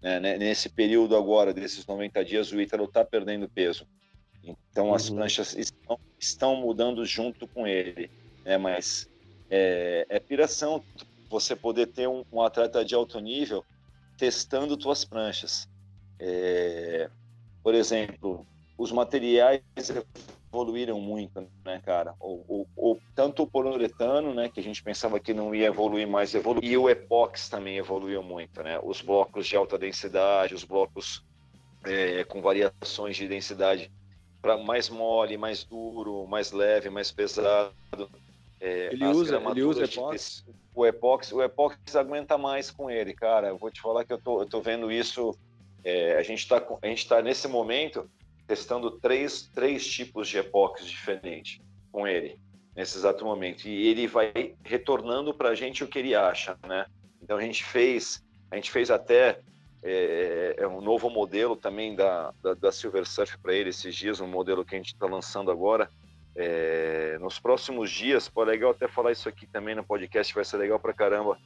C: Né? Nesse período agora, desses 90 dias, o Ítalo está perdendo peso. Então as uhum. pranchas estão, estão, mudando junto com ele. Né? Mas é, é piração você poder ter um, um atleta de alto nível testando tuas pranchas. É, por exemplo, os materiais evoluíram muito, né, cara? O, o, o, tanto o poliuretano, né, que a gente pensava que não ia evoluir mais, evoluiu. E o epox também evoluiu muito, né? Os blocos de alta densidade, os blocos é, com variações de densidade para mais mole, mais duro, mais leve, mais pesado.
A: É, ele, usa, ele usa epóxi?
C: O epóxi, o epóxi aguenta mais com ele, cara. Eu vou te falar que eu tô, eu tô vendo isso. É, a gente está a gente tá nesse momento testando três, três tipos de epóxi diferentes com ele nesse exato momento e ele vai retornando para a gente o que ele acha, né? Então a gente fez a gente fez até é, é, é um novo modelo também da, da, da Silver Surf para ele esses dias, um modelo que a gente está lançando agora. É, nos próximos dias, pô, é legal até falar isso aqui também no podcast, vai ser legal para caramba.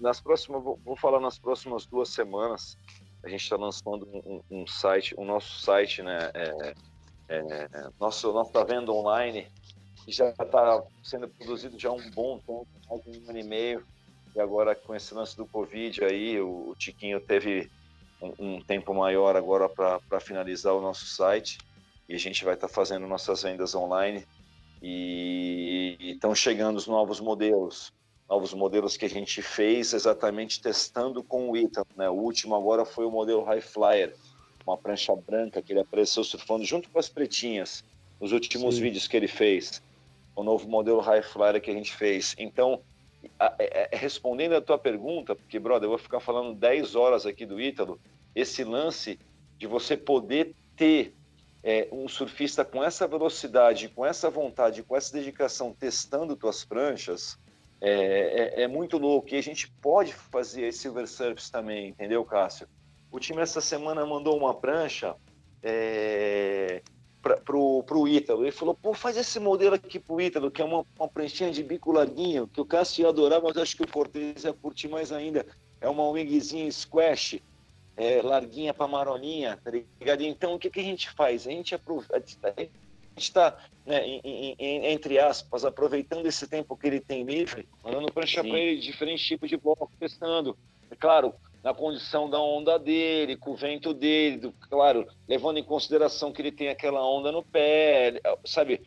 C: Nas próximas, vou, vou, falar nas próximas duas semanas, a gente está lançando um, um, site, o nosso site, né? É, é, nosso, nossa venda online, que já está sendo produzido já há um bom tempo, mais de um ano e meio. E agora com esse lance do Covid aí, o, o Tiquinho teve um, um tempo maior agora para finalizar o nosso site. E a gente vai estar tá fazendo nossas vendas online. E estão chegando os novos modelos, novos modelos que a gente fez exatamente testando com o Ita, né? O último agora foi o modelo High Flyer, uma prancha branca que ele apareceu surfando junto com as pretinhas nos últimos Sim. vídeos que ele fez. O novo modelo High Flyer que a gente fez. Então, é, é, respondendo a tua pergunta, porque, brother, eu vou ficar falando 10 horas aqui do Ítalo, esse lance de você poder ter é, um surfista com essa velocidade, com essa vontade, com essa dedicação, testando tuas pranchas, é, é, é muito louco. E a gente pode fazer silver surfs também, entendeu, Cássio? O time essa semana mandou uma prancha é, para pro, pro Ítalo. Ele falou, pô, faz esse modelo aqui pro Ítalo, que é uma, uma pranchinha de bico larguinho, que o Cássio ia adorar, mas acho que o Cortez ia curtir mais ainda. É uma wingzinha squash, é, larguinha para marolinha, tá ligado? Então, o que, que a gente faz? A gente aproveita, está, né, entre aspas, aproveitando esse tempo que ele tem livre, mandando prancha para ele diferentes tipos de bloco, testando. É claro, na condição da onda dele, com o vento dele, do, claro, levando em consideração que ele tem aquela onda no pé, sabe,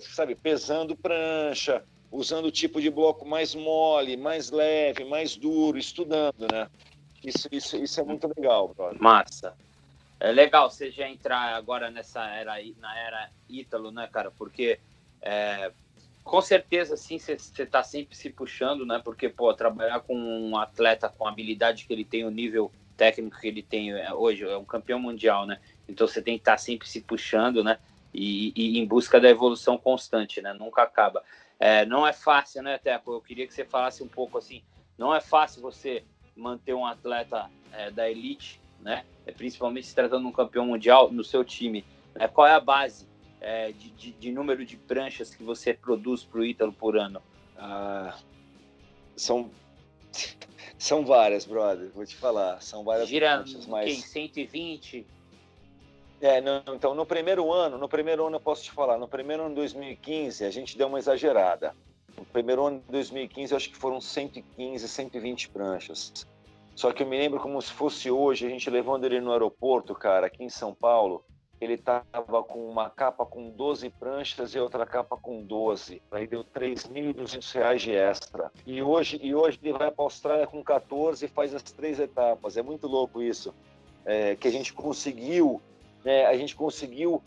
C: sabe, pesando prancha, usando o tipo de bloco mais mole, mais leve, mais duro, estudando, né? Isso, isso, isso é muito legal, brother.
B: Massa. É legal você já entrar agora nessa era, na era Ítalo, né, cara? Porque é, com certeza, sim, você está sempre se puxando, né? Porque, pô, trabalhar com um atleta com a habilidade que ele tem, o nível técnico que ele tem é, hoje, é um campeão mundial, né? Então você tem que estar tá sempre se puxando, né? E, e, em busca da evolução constante, né? Nunca acaba. É, não é fácil, né, Teco? Eu queria que você falasse um pouco assim. Não é fácil você manter um atleta é, da elite, né? É, principalmente se tratando de um campeão mundial no seu time. Né? Qual é a base é, de, de, de, número de pranchas que você produz para o Ítalo por ano?
C: Ah, são, são várias, brother, vou te falar. São várias
B: Gira pranchas, mas... 120?
C: É, não, então no primeiro ano, no primeiro ano eu posso te falar, no primeiro ano de 2015 a gente deu uma exagerada. No primeiro ano de 2015 eu acho que foram 115, 120 pranchas. Só que eu me lembro como se fosse hoje, a gente levando ele no aeroporto, cara, aqui em São Paulo, ele estava com uma capa com 12 pranchas e outra capa com 12. Aí deu 3.200 reais de extra. E hoje, e hoje ele vai para a Austrália com 14 e faz as três etapas. É muito louco isso. É, que a gente conseguiu, né, a gente conseguiu.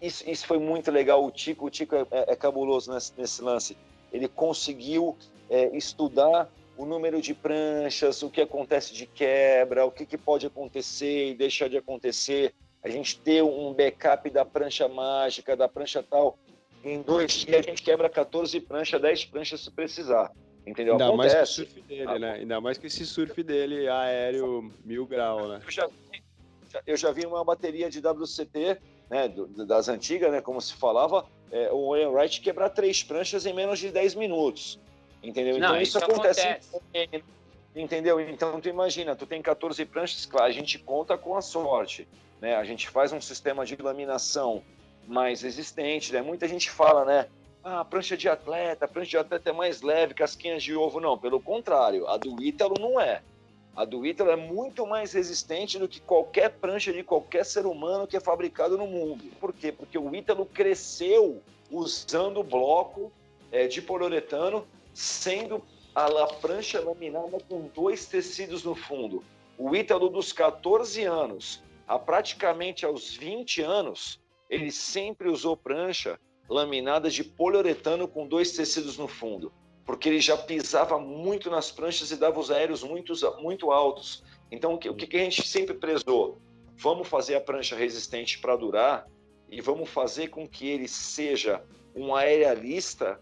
C: Isso, isso foi muito legal. O Tico, o Tico é, é, é cabuloso nesse, nesse, lance. Ele conseguiu é, estudar o número de pranchas, o que acontece de quebra, o que, que pode acontecer e deixar de acontecer a gente ter um backup da prancha mágica, da prancha tal. Em dois dias a gente quebra 14 pranchas, 10 pranchas se precisar. Entendeu?
A: Ainda Acontece. mais com o surf dele, né? Ainda mais com esse surf dele aéreo mil grau, né?
C: Eu já, eu já vi uma bateria de WCT, né, das antigas, né, como se falava, é, o Wright quebrar três pranchas em menos de 10 minutos. Entendeu?
B: Não, então isso, isso acontece. acontece.
C: Entendeu? Então tu imagina, tu tem 14 pranchas, claro, a gente conta com a sorte. Né? A gente faz um sistema de laminação mais resistente. Né? Muita gente fala, né? Ah, prancha de atleta, prancha de atleta é mais leve, casquinhas de ovo. Não, pelo contrário, a do Ítalo não é. A do Ítalo é muito mais resistente do que qualquer prancha de qualquer ser humano que é fabricado no mundo. Por quê? Porque o Ítalo cresceu usando bloco é, de poliuretano, sendo a, a prancha laminada com dois tecidos no fundo. O Ítalo dos 14 anos a praticamente aos 20 anos, ele sempre usou prancha laminada de poliuretano com dois tecidos no fundo, porque ele já pisava muito nas pranchas e dava os aéreos muito, muito altos. Então, o que, o que a gente sempre prezou? Vamos fazer a prancha resistente para durar e vamos fazer com que ele seja um aerialista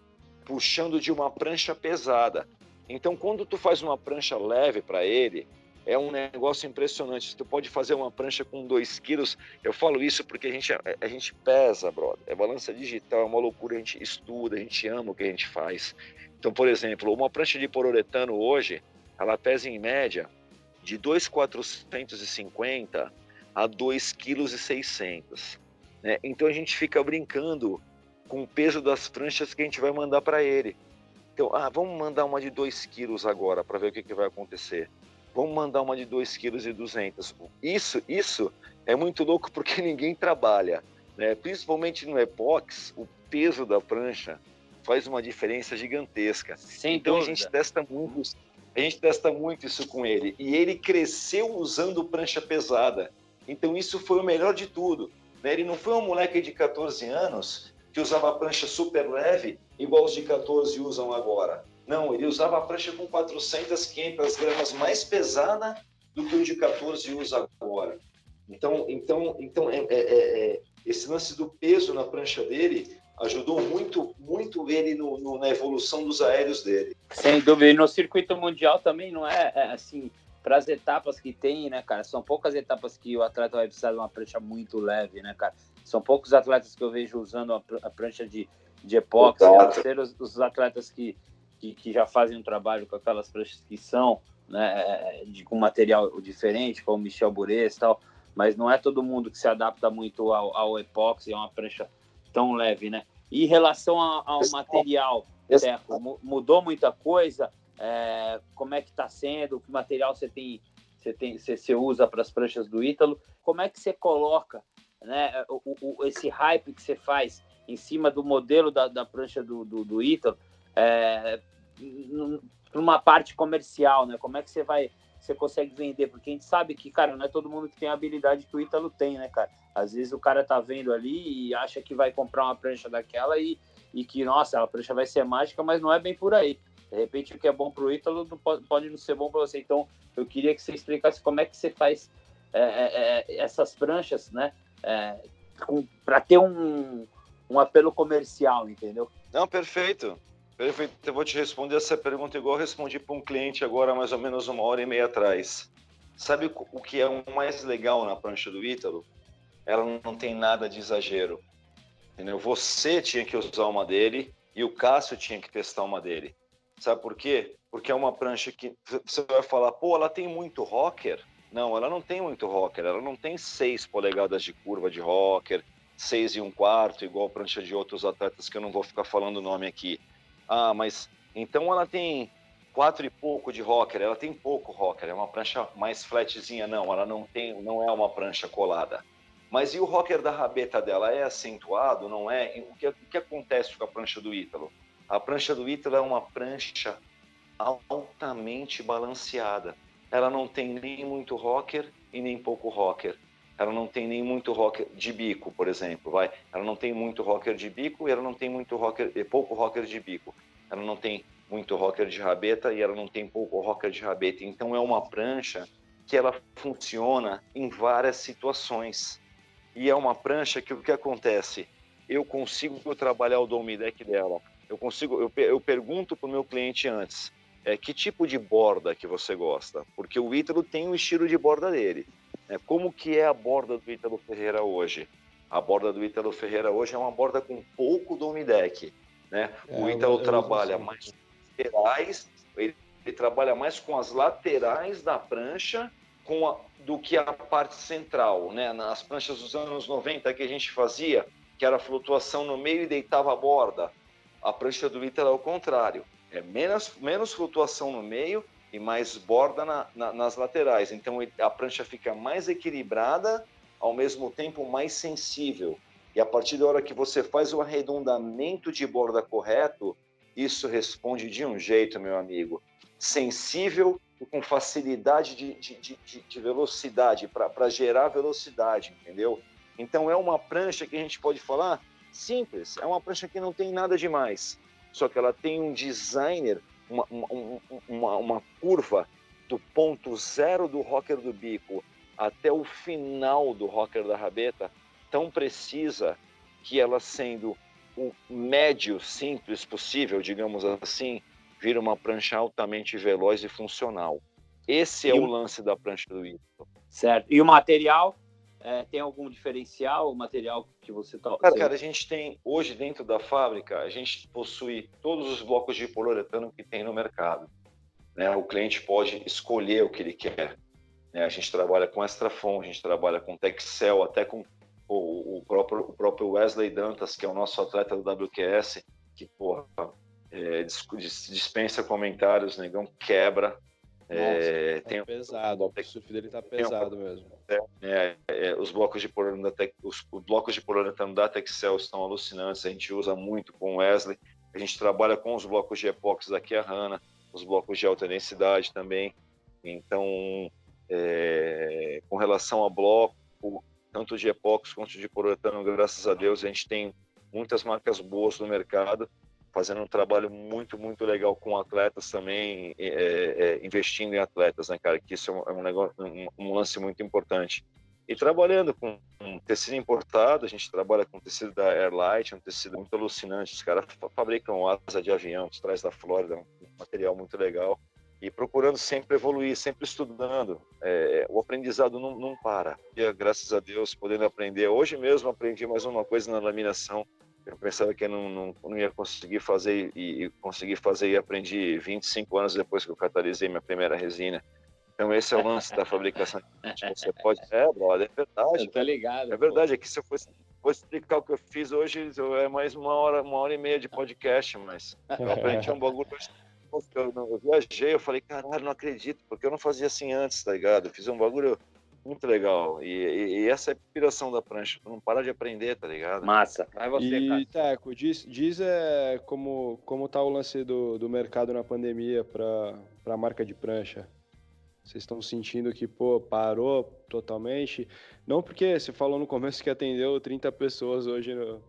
C: puxando de uma prancha pesada. Então, quando tu faz uma prancha leve para ele, é um negócio impressionante. Tu pode fazer uma prancha com 2 quilos. Eu falo isso porque a gente, a gente pesa, brother. É balança digital, é uma loucura. A gente estuda, a gente ama o que a gente faz. Então, por exemplo, uma prancha de pororetano hoje, ela pesa em média de 2,450 a 2,6 kg. Né? Então a gente fica brincando com o peso das pranchas que a gente vai mandar para ele. Então, ah, vamos mandar uma de 2 quilos agora para ver o que, que vai acontecer vamos mandar uma de 2,2 kg. Isso, isso é muito louco porque ninguém trabalha. Né? Principalmente no epox, o peso da prancha faz uma diferença gigantesca.
B: Sem
C: então
B: dúvida.
C: a gente testa muito, a gente testa muito isso com ele. E ele cresceu usando prancha pesada. Então isso foi o melhor de tudo. Né? Ele não foi um moleque de 14 anos que usava prancha super leve, igual os de 14 usam agora. Não, ele usava a prancha com 400, 500 gramas mais pesada do que o de 14 usa agora. Então, então, então é, é, é, é, esse lance do peso na prancha dele ajudou muito, muito ele no, no, na evolução dos aéreos dele.
B: Sem dúvida. E no circuito mundial também não é, é assim, para as etapas que tem, né, cara? São poucas etapas que o atleta vai precisar de uma prancha muito leve, né, cara? São poucos atletas que eu vejo usando a, a prancha de, de epóxi, a ser os, os atletas que que, que já fazem um trabalho com aquelas pranchas que são né, de, com material diferente, como Michel Bourez e tal, mas não é todo mundo que se adapta muito ao, ao epóxi, é uma prancha tão leve, né? E em relação ao, ao material, Teco, mudou muita coisa? É, como é que está sendo? Que material você tem, você tem, você, você usa para as pranchas do Ítalo? Como é que você coloca, né? O, o, esse hype que você faz em cima do modelo da, da prancha do, do, do Ítalo? É, numa parte comercial, né? Como é que você vai, você consegue vender? Porque a gente sabe que, cara, não é todo mundo que tem a habilidade que o Ítalo tem, né, cara? Às vezes o cara tá vendo ali e acha que vai comprar uma prancha daquela e, e que, nossa, a prancha vai ser mágica, mas não é bem por aí. De repente, o que é bom para o Ítalo pode, não ser bom para você. Então, eu queria que você explicasse como é que você faz é, é, é essas pranchas, né? É, para ter um, um apelo comercial, entendeu?
C: Não, perfeito. Perfeito. Eu vou te responder essa pergunta igual eu respondi para um cliente agora, mais ou menos uma hora e meia atrás. Sabe o que é o mais legal na prancha do Ítalo? Ela não tem nada de exagero. Entendeu? Você tinha que usar uma dele e o Cássio tinha que testar uma dele. Sabe por quê? Porque é uma prancha que você vai falar, pô, ela tem muito rocker. Não, ela não tem muito rocker. Ela não tem 6 polegadas de curva de rocker, 6 e um quarto, igual prancha de outros atletas que eu não vou ficar falando o nome aqui. Ah, mas então ela tem quatro e pouco de rocker, ela tem pouco rocker, é uma prancha mais flatzinha, não, ela não tem, não é uma prancha colada. Mas e o rocker da rabeta dela é acentuado, não é? O que, o que acontece com a prancha do Ítalo? A prancha do Ítalo é uma prancha altamente balanceada. Ela não tem nem muito rocker e nem pouco rocker. Ela não tem nem muito rocker de bico, por exemplo, vai. Ela não tem muito rocker de bico e ela não tem muito rocker, e pouco rocker de bico. Ela não tem muito rocker de rabeta e ela não tem pouco rocker de rabeta. Então é uma prancha que ela funciona em várias situações. E é uma prancha que o que acontece? Eu consigo trabalhar o dome deck dela. Eu consigo, eu, eu pergunto para o meu cliente antes, é, que tipo de borda que você gosta? Porque o Ítalo tem o estilo de borda dele. É, como que é a borda do Ítalo Ferreira hoje? A borda do Ítalo Ferreira hoje é uma borda com pouco dome deck. Né? É, o Ítalo trabalha mais laterais, ele, ele, trabalha mais com as laterais da prancha com a, do que a parte central. Né? Nas pranchas dos anos 90 que a gente fazia, que era flutuação no meio e deitava a borda. A prancha do Ítalo é o contrário. É menos, menos flutuação no meio e mais borda na, na, nas laterais. Então a prancha fica mais equilibrada, ao mesmo tempo mais sensível. E a partir da hora que você faz o arredondamento de borda correto, isso responde de um jeito, meu amigo, sensível e com facilidade de, de, de, de velocidade, para gerar velocidade, entendeu? Então é uma prancha que a gente pode falar simples, é uma prancha que não tem nada demais, só que ela tem um designer, uma, uma, uma, uma curva do ponto zero do rocker do bico até o final do rocker da rabeta tão precisa que ela sendo o médio simples possível, digamos assim, vira uma prancha altamente veloz e funcional. Esse é e o lance da prancha do Ito.
B: Certo. E o material? É, tem algum diferencial, material que você está...
C: Cara, cara, a gente tem, hoje dentro da fábrica, a gente possui todos os blocos de poliuretano que tem no mercado. Né? O cliente pode escolher o que ele quer. Né? A gente trabalha com Extrafon, a gente trabalha com Texel, até com o, o, próprio, o próprio Wesley Dantas, que é o nosso atleta do WQS, que, porra, é, dispensa comentários, negão quebra,
A: é, tá tem pesado, o surf dele tá pesado um, mesmo.
C: É, é, os blocos de poliuretano os, os, blocos de poliuretano da Texel estão alucinantes, a gente usa muito com o Wesley, a gente trabalha com os blocos de epóxi da Kiahana, os blocos de alta densidade também. Então, é, com relação a bloco, tanto de epóxi quanto de poliuretano, graças a Deus, a gente tem muitas marcas boas no mercado fazendo um trabalho muito, muito legal com atletas também, é, é, investindo em atletas, né, cara? Que isso é um, é negócio, um, um, lance muito importante. E trabalhando com tecido importado, a gente trabalha com tecido da Airlight, um tecido muito alucinante. Os caras fabricam asa de avião, de trás da Flórida, um material muito legal. E procurando sempre evoluir, sempre estudando. É, o aprendizado não, não para. E, graças a Deus, podendo aprender. Hoje mesmo aprendi mais uma coisa na laminação eu pensava que eu não, não, não ia conseguir fazer e, e consegui fazer e aprendi 25 anos depois que eu catalisei minha primeira resina. Então esse é o lance da fabricação. Você pode. É, brother, é verdade.
B: Eu tô ligado.
C: É verdade, é que se eu fosse, fosse explicar o que eu fiz hoje, é mais uma hora, uma hora e meia de podcast, mas eu aprendi um bagulho. Eu, eu viajei, eu falei, caralho, não acredito, porque eu não fazia assim antes, tá ligado? Eu fiz um bagulho muito legal. E, e, e, essa é a inspiração da prancha. não para de aprender, tá ligado?
B: Massa. Vai você,
A: e, Teco, diz, diz é, como, como tá o lance do, do mercado na pandemia para a marca de prancha. Vocês estão sentindo que, pô, parou totalmente? Não porque você falou no começo que atendeu 30 pessoas hoje no,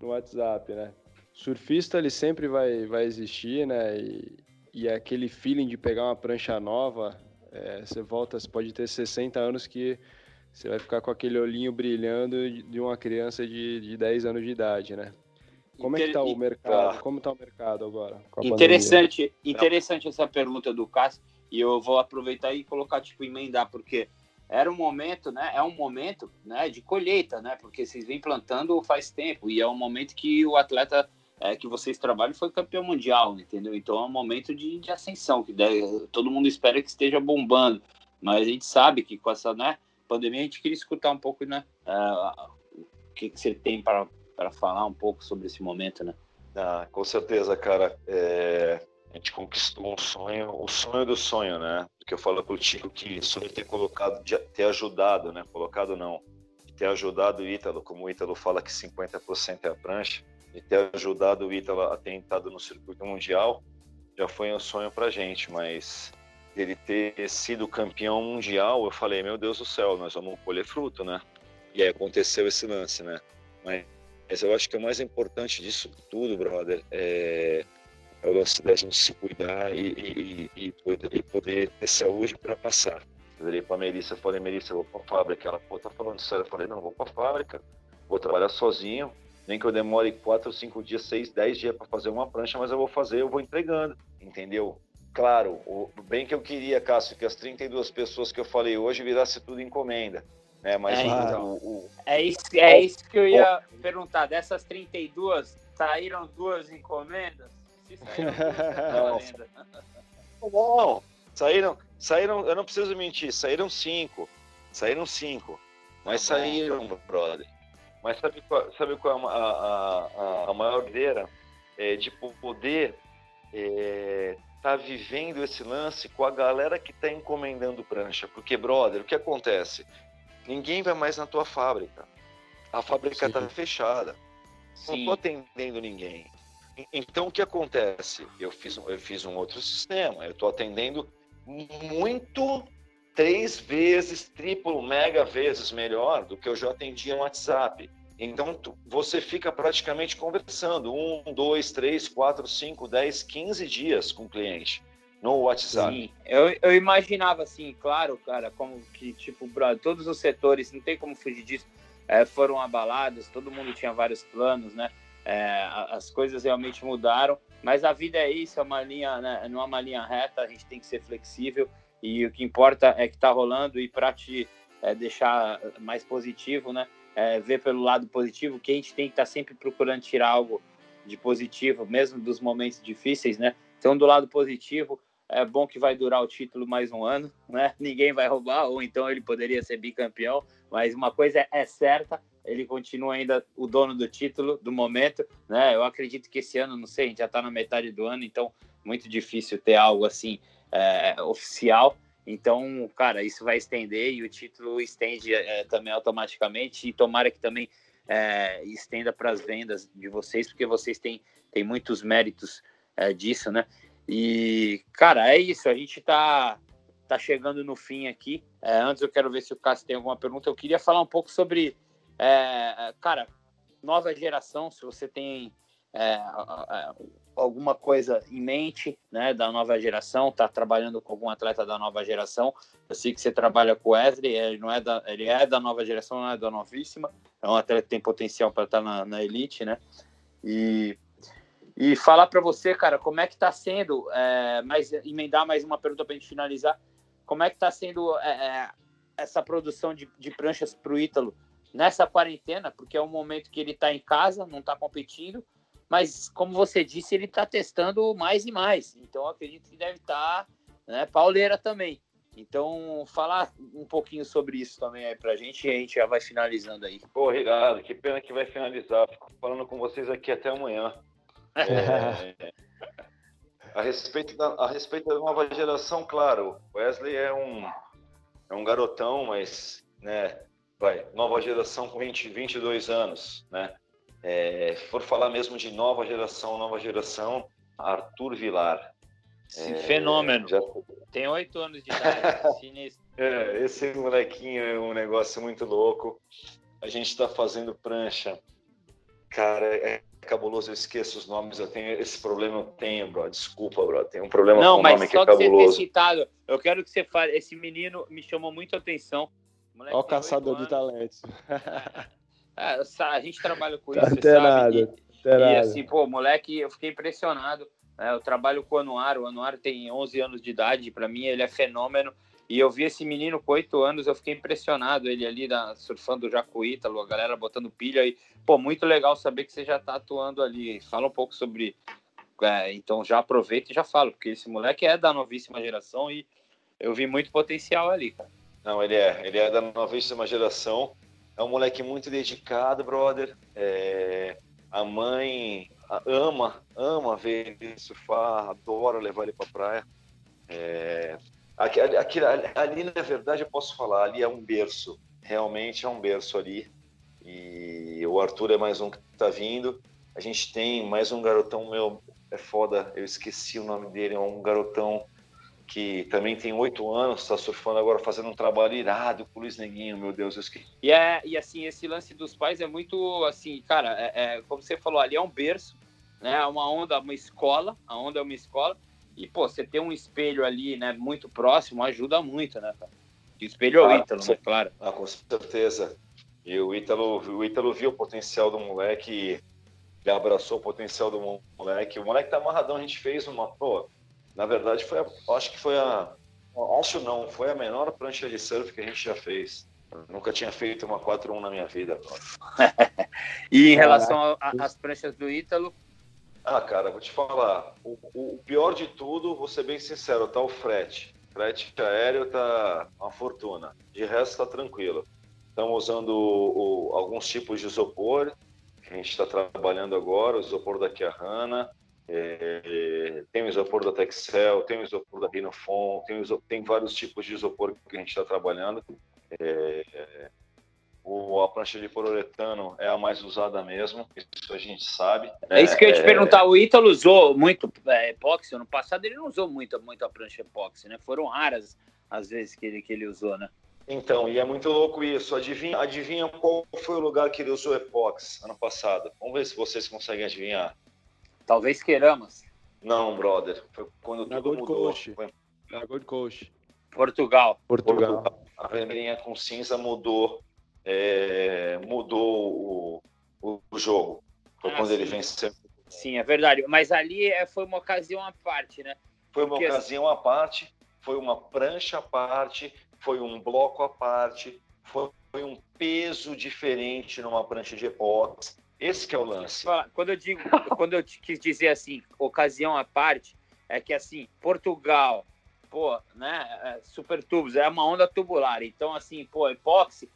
A: no WhatsApp, né? Surfista, ele sempre vai, vai existir, né? E, e aquele feeling de pegar uma prancha nova, é, você volta, você pode ter 60 anos que você vai ficar com aquele olhinho brilhando de uma criança de, de 10 anos de idade, né? Como Inter... é que tá o mercado? Como tá o mercado agora?
B: interessante, interessante essa pergunta do Cássio, e eu vou aproveitar e colocar, tipo, emendar, porque era um momento, né? É um momento né, de colheita, né? Porque vocês vêm plantando faz tempo, e é um momento que o atleta é, que vocês trabalham foi campeão mundial, entendeu? Então é um momento de, de ascensão, que deve, todo mundo espera que esteja bombando, mas a gente sabe que com essa né, pandemia a gente queria escutar um pouco, né? Uh, o que, que você tem para falar um pouco sobre esse momento, né?
C: Ah, com certeza, cara. É, a gente conquistou um sonho, o sonho do sonho, né? Porque eu falo pro Tico que sobre ter colocado, de ter ajudado, né? Colocado não, de ter ajudado o Ítalo, como o Ítalo fala que 50% é a prancha, ter ajudado o Ítalo a ter entrado no circuito mundial, já foi um sonho pra gente, mas ele ter sido campeão mundial, eu falei, meu Deus do céu, nós vamos colher fruto, né? E aí aconteceu esse lance, né? Mas eu acho que o mais importante disso tudo, brother, é, é o lance da gente se cuidar e, e, e, poder, e poder, ter saúde para passar. Eu virei pra Melissa, falei, Melissa, eu vou pra fábrica. Ela, pô, tá falando sério? Eu falei, não, vou pra fábrica, vou trabalhar sozinho, nem que eu demore quatro, cinco dias, seis, dez dias para fazer uma prancha, mas eu vou fazer, eu vou entregando, entendeu? Claro, o bem que eu queria, Cássio, que as 32 pessoas que eu falei hoje virasse tudo encomenda. Né? Mas
B: é, então, o, o, é, isso, é isso que eu ia perguntar. Dessas 32, saíram duas encomendas? Se saíram duas,
C: não, não, saíram, saíram, eu não preciso mentir, saíram cinco. Saíram cinco. Mas tá saíram, brother. Mas sabe qual, sabe qual é a, a, a maior ideia? É de poder é, tá vivendo esse lance com a galera que está encomendando prancha. Porque, brother, o que acontece? Ninguém vai mais na tua fábrica. A fábrica está fechada. Sim. Não estou atendendo ninguém. Então, o que acontece? Eu fiz, eu fiz um outro sistema. Eu estou atendendo muito três vezes, triplo, mega vezes melhor do que eu já atendia no WhatsApp. Então, tu, você fica praticamente conversando um, dois, três, quatro, cinco, dez, quinze dias com o cliente no WhatsApp. Sim,
B: eu, eu imaginava assim, claro, cara, como que, tipo, todos os setores, não tem como fugir disso, é, foram abalados, todo mundo tinha vários planos, né? É, as coisas realmente mudaram, mas a vida é isso, é uma linha, né? não é uma linha reta, a gente tem que ser flexível e o que importa é que está rolando e para te é, deixar mais positivo, né? É, ver pelo lado positivo, que a gente tem que estar tá sempre procurando tirar algo de positivo, mesmo dos momentos difíceis, né? Então, do lado positivo, é bom que vai durar o título mais um ano, né? Ninguém vai roubar, ou então ele poderia ser bicampeão, mas uma coisa é certa, ele continua ainda o dono do título do momento, né? Eu acredito que esse ano, não sei, a gente já está na metade do ano, então muito difícil ter algo assim é, oficial. Então, cara, isso vai estender e o título estende é, também automaticamente e tomara que também é, estenda para as vendas de vocês, porque vocês têm, têm muitos méritos é, disso, né? E, cara, é isso. A gente tá, tá chegando no fim aqui. É, antes eu quero ver se o Cássio tem alguma pergunta. Eu queria falar um pouco sobre, é, cara, nova geração. Se você tem é, alguma coisa em mente, né, da nova geração, tá trabalhando com algum atleta da nova geração. Eu sei que você trabalha com o Wesley. Ele não é da, ele é da nova geração, não é da novíssima. É um atleta que tem potencial para estar tá na, na elite, né? E e falar para você, cara, como é que está sendo, é, mais, emendar mais uma pergunta para gente finalizar, como é que está sendo é, é, essa produção de, de pranchas para o Ítalo nessa quarentena, porque é um momento que ele está em casa, não está competindo, mas como você disse, ele está testando mais e mais, então acredito que deve estar tá, né, pauleira também. Então, falar um pouquinho sobre isso também aí pra gente e a gente já vai finalizando aí.
C: Pô, obrigado. Que pena que vai finalizar. Fico falando com vocês aqui até amanhã. É, a, respeito da, a respeito da nova geração, claro, Wesley é um, é um garotão, mas, né, vai, nova geração com 20, 22 anos, né? É, for falar mesmo de nova geração, nova geração, Arthur Vilar.
B: Sim, é, fenômeno. Já... Tem oito anos de idade, sinistro.
C: É, esse molequinho é um negócio muito louco. A gente está fazendo prancha. Cara, é, cabuloso, eu esqueço os nomes, eu tenho esse problema, eu tenho, bro. Desculpa, bro. Tem um problema
B: Não,
C: com o
B: nome
C: que é cabuloso. Não, mas só
B: ter citado, eu quero que você fale. Esse menino me chamou muito a atenção.
A: Olha o caçador de talentos.
B: É, a gente trabalha com tá isso, sabe? Nada, e, e assim, pô, moleque, eu fiquei impressionado. Né? Eu trabalho com o Anuário, o Anuário tem 11 anos de idade, para mim ele é fenômeno. E eu vi esse menino com oito anos, eu fiquei impressionado. Ele ali na, surfando o Ítalo, a galera botando pilha. E, pô, muito legal saber que você já tá atuando ali. Fala um pouco sobre. É, então já aproveita e já falo, porque esse moleque é da novíssima geração e eu vi muito potencial ali, cara.
C: Não, ele é. Ele é da novíssima geração. É um moleque muito dedicado, brother. É, a mãe ama, ama ver ele surfar, adora levar ele pra praia. É, Aqui, aqui, ali, na verdade, eu posso falar, ali é um berço. Realmente é um berço ali. E o Arthur é mais um que está vindo. A gente tem mais um garotão meu, é foda, eu esqueci o nome dele, é um garotão que também tem oito anos, está surfando agora, fazendo um trabalho irado com o Luiz Neguinho, meu Deus, eu esqueci.
B: E, é, e assim, esse lance dos pais é muito, assim, cara, é, é, como você falou, ali é um berço, né, é uma onda, uma escola, a onda é uma escola, e, pô, você ter um espelho ali, né, muito próximo, ajuda muito, né, cara? O espelho é o Ítalo, né, claro.
C: Ah, com certeza. E o Ítalo, o Ítalo viu o potencial do moleque, ele abraçou o potencial do moleque. O moleque tá amarradão, a gente fez uma, pô, na verdade foi, a, acho que foi a, acho não, foi a menor prancha de surf que a gente já fez. Eu nunca tinha feito uma 4-1 na minha vida.
B: e em relação às pranchas do Ítalo,
C: ah, cara, vou te falar. O, o, pior de tudo, vou ser bem sincero, tá o frete. Frete aéreo tá uma fortuna. De resto, tá tranquilo. Estamos usando o, o, alguns tipos de isopor, que a gente está trabalhando agora, o isopor da Kiahana, é, tem o isopor da Texel, tem o isopor da Rinofon, tem, isopor, tem vários tipos de isopor que a gente está trabalhando. É, o, a prancha de poliuretano é a mais usada mesmo, isso a gente sabe.
B: É isso que eu ia te é... perguntar, o Ítalo usou muito é, epóxi, no passado ele não usou muito, muito a prancha epóxi, né? Foram raras às vezes, que ele, que ele usou, né?
C: Então, e é muito louco isso. Adivinha, adivinha qual foi o lugar que ele usou epox ano passado? Vamos ver se vocês conseguem adivinhar.
B: Talvez queiramos.
C: Não, brother. Foi quando
A: Na
C: tudo
A: Gold
C: mudou.
A: Coast.
C: Foi
A: Na Gold Coast.
B: Portugal.
C: Portugal. A vermelhinha com cinza mudou, é, mudou o, o, o jogo. Foi
B: Ah,
C: quando ele
B: sim.
C: venceu.
B: Sim, é verdade. Mas ali é, foi uma ocasião à parte, né?
C: Foi uma
B: Porque-
C: ocasião à parte, foi uma prancha à parte, foi um bloco à parte, foi, foi um peso diferente numa prancha de epox. Esse que é o lance.
B: Quando eu digo, quando eu quis dizer assim, ocasião à parte, é que assim, Portugal, pô, né, é, super tubos, é uma onda tubular. Então, assim, pô, epóxi,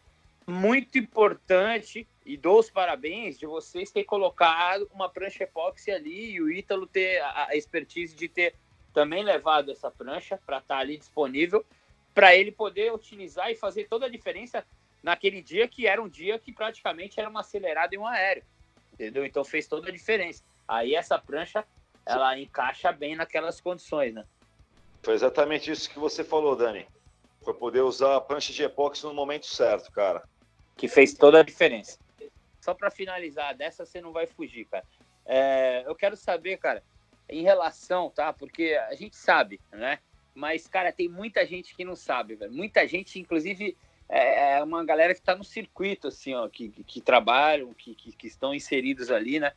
B: muito importante e dou os parabéns de vocês ter colocado uma prancha epóxi ali e o Ítalo ter a a expertise de ter também levado essa prancha para estar ali disponível para ele poder utilizar e fazer toda a diferença naquele dia que era um dia que praticamente era uma acelerada e um aéreo, entendeu? Então fez toda a diferença. Aí essa prancha ela encaixa bem naquelas condições, né?
C: Foi exatamente isso que você falou, Dani. Foi poder usar a prancha de epóxi no momento certo, cara.
B: Que fez toda a diferença. Só para finalizar, dessa você não vai fugir, cara. É, eu quero saber, cara, em relação, tá? Porque a gente sabe, né? Mas, cara, tem muita gente que não sabe, velho. Muita gente, inclusive, é é uma galera que tá no circuito, assim, ó, que, que, que trabalham, que, que, que estão inseridos ali, né?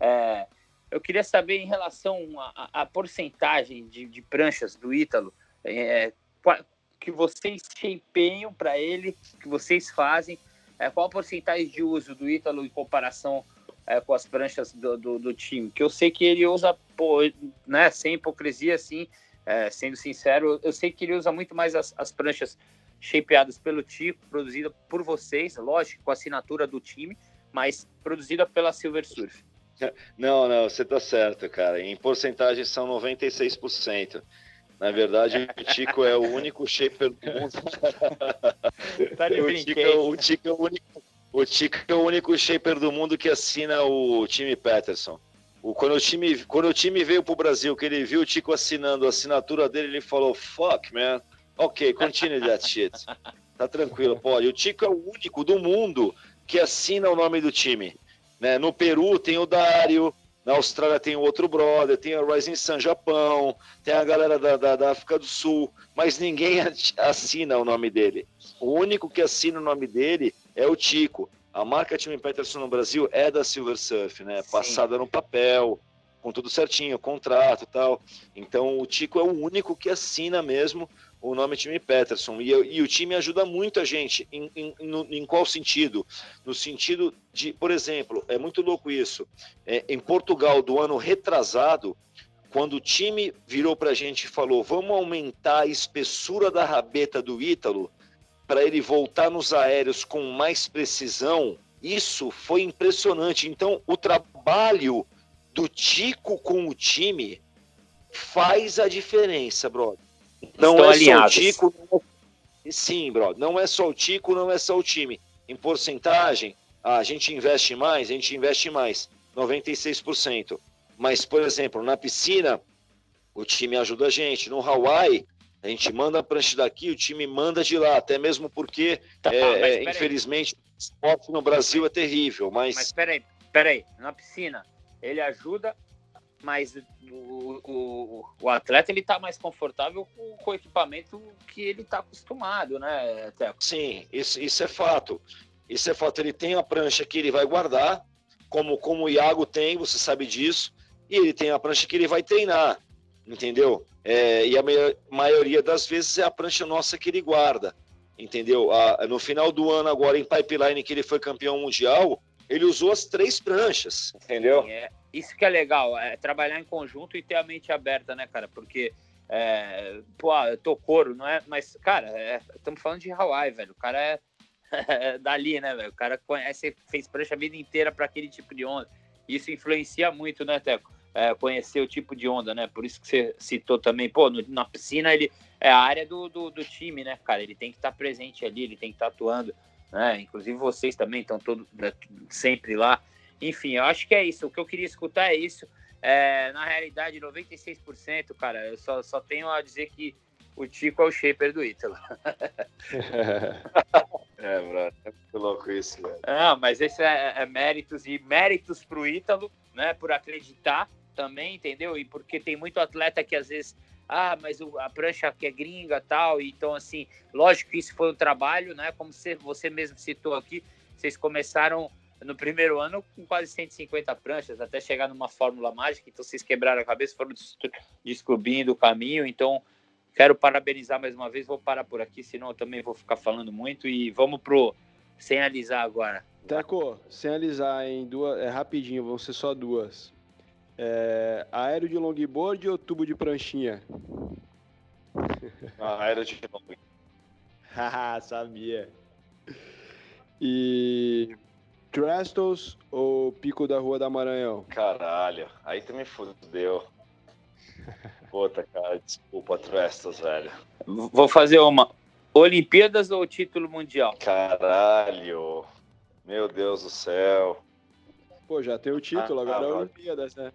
B: É, eu queria saber em relação à porcentagem de, de pranchas do Ítalo, é, que vocês empenham para ele, que vocês fazem, é, qual a porcentagem de uso do Ítalo em comparação é, com as pranchas do, do, do time? Que eu sei que ele usa, pô, né, sem hipocrisia, assim, é, sendo sincero, eu sei que ele usa muito mais as, as pranchas shapeadas pelo Tico, produzida por vocês, lógico, com a assinatura do time, mas produzida pela Silver Surf.
C: Não, não, você tá certo, cara. Em porcentagem são 96%. Na verdade, o Tico é o único shaper do mundo.
B: Tá de
C: o, Tico é, o, Tico é o único, o Tico é o único shaper do mundo que assina o time Peterson. O, quando, o time, quando o time veio pro Brasil, que ele viu o Tico assinando a assinatura dele, ele falou: Fuck, man. Ok, continue that shit. Tá tranquilo, pode. O Tico é o único do mundo que assina o nome do time. Né? No Peru tem o Dário, na Austrália tem o outro brother, tem a Rising Sun Japão, tem a galera da, da, da África do Sul, mas ninguém assina o nome dele. O único que assina o nome dele é o Tico. A marca Time Peterson no Brasil é da Silver Surf, né?
B: Sim.
C: Passada no papel, com tudo certinho, contrato e tal. Então o Tico é o único que assina mesmo o nome time Peterson. E, e o time ajuda muito a gente. Em, em, em qual sentido? No sentido de, por exemplo, é muito louco isso. É, em Portugal, do ano retrasado, quando o time virou para a gente e falou: vamos aumentar a espessura da rabeta do Ítalo para ele voltar nos aéreos com mais precisão, isso foi impressionante. Então, o trabalho do Tico com o time faz a diferença, brother. Não
B: Estão
C: é
B: alinhados.
C: só o Tico. não é- Sim, brother. Não é só o Tico, não é só o time. Em porcentagem, a gente investe mais, a gente investe mais. 96%. Mas, por exemplo, na piscina, o time ajuda a gente. No Hawaii, a gente manda a prancha daqui, o time manda de lá. Até mesmo porque,
B: Tá,
C: é, é, infelizmente, o esporte no Brasil é terrível.
B: Mas
C: Mas,
B: peraí, peraí, na piscina ele ajuda, mas o, o, o atleta ele tá mais confortável com, com o equipamento que ele tá acostumado, né, Teco?
C: sim, isso, isso é fato. Isso é fato. Ele tem a prancha que ele vai guardar, como, como o Iago tem, você sabe disso. E ele tem a prancha que ele vai treinar, entendeu? É, e a mai- maioria das vezes é a prancha nossa que ele guarda, entendeu? A- no final do ano, agora em Pipeline, que ele foi campeão mundial, ele usou as três pranchas, entendeu?
B: É, isso que é legal, é trabalhar em conjunto e ter a mente aberta, né, cara? Porque, é, pô, ah, eu tô couro, não é? Mas, cara, estamos falando de Hawaii, velho. O cara é, dali, né, velho? O cara conhece, fez prancha a vida inteira para aquele tipo de onda. Isso influencia muito, né, Teco? É, conhecer o tipo de onda, né? Por isso que você citou também, pô, no- na piscina ele é a área do, do, do time, né, cara? Ele tem que estar presente ali, ele tem que estar atuando, né? Inclusive vocês também estão todos né, sempre lá. Enfim, eu acho que é isso. O que eu queria escutar é isso. É, na realidade, 96%, cara, eu só, só tenho a dizer que o Tico é o shaper do Ítalo.
C: é, brother, é muito louco isso, velho.
B: Ah, mas esse é, é méritos e méritos pro Ítalo, né, por acreditar também, entendeu? E porque tem muito atleta que às vezes ah, mas a prancha aqui é gringa tal, então assim, lógico que isso foi um trabalho, né? Como você, mesmo citou aqui, vocês começaram no primeiro ano com quase 150 pranchas, até chegar numa fórmula mágica, então vocês quebraram a cabeça, foram descobrindo o caminho, então quero parabenizar mais uma vez, vou parar por aqui, senão eu também vou ficar falando muito e vamos pro sem alisar agora.
A: Teco, sem alisar em duas, é rapidinho, vão ser só duas. É, aéreo de longboard ou tubo de pranchinha?
C: Ah, aéreo de longboard.
A: Haha, sabia. E Trestles ou Pico da Rua da Maranhão?
C: Caralho, aí tu me fudeu. Puta, cara, desculpa, Trestles, velho.
B: Vou fazer uma. Olimpíadas ou título mundial?
C: Caralho. Meu Deus do céu.
A: Pô, já tem o título, ah, agora é Olimpíadas, né?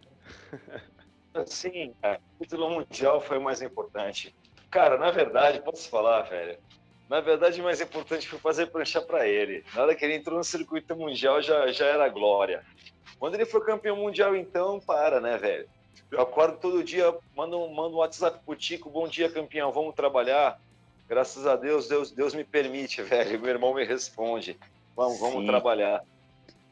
C: Sim, o título mundial foi o mais importante. Cara, na verdade, posso falar, velho? Na verdade, o mais importante foi fazer prancha para ele. Na hora que ele entrou no circuito mundial, já, já era glória. Quando ele foi campeão mundial, então, para, né, velho? Eu acordo todo dia, mando, mando um WhatsApp pro Tico, bom dia, campeão, vamos trabalhar? Graças a Deus, Deus, Deus me permite, velho. Meu irmão me responde. Vamos, vamos trabalhar.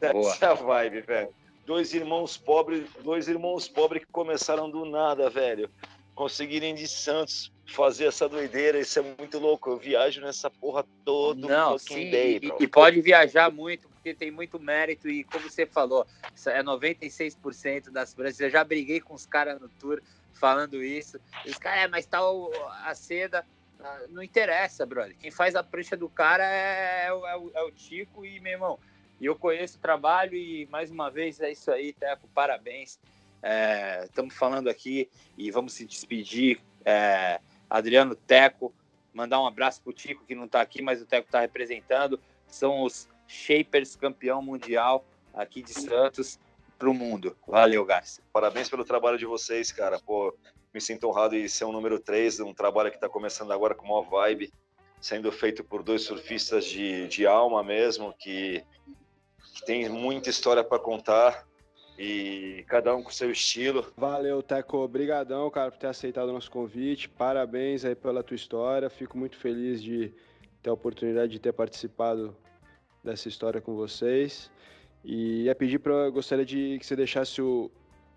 C: Essa é a vibe, velho dois irmãos pobres, dois irmãos pobres que começaram do nada, velho. Conseguirem de Santos fazer essa doideira, isso é muito louco. Eu viajo nessa porra todo
B: Não, sim, day, e, e, pode viajar muito, porque tem muito mérito e como você falou, é 96% das pranchas. Eu já briguei com os caras no tour falando isso. Os caras, é, mas tal tá a seda ah, não interessa, brother. Quem faz a prancha do cara é, é, o, é, o, é o Tico e, meu irmão, e eu conheço o trabalho e, mais uma vez, é isso aí, Teco, parabéns. Estamos é, falando aqui e vamos se despedir. É, Adriano Teco, mandar um abraço para o Tico, que não está aqui, mas o Teco está representando. São os Shapers campeão mundial aqui de Santos para o mundo. Valeu, Garcia.
C: Parabéns pelo trabalho de vocês, cara. Pô, me sinto honrado em ser um número 3, um trabalho que está começando agora com uma vibe, sendo feito por dois surfistas de, de alma mesmo, que tem muita história para contar e cada um com seu estilo.
A: Valeu, Teco. Obrigadão, cara, por ter aceitado o nosso convite. Parabéns aí pela tua história. Fico muito feliz de ter a oportunidade de ter participado dessa história com vocês. E ia pedir para gostaria de que você deixasse o,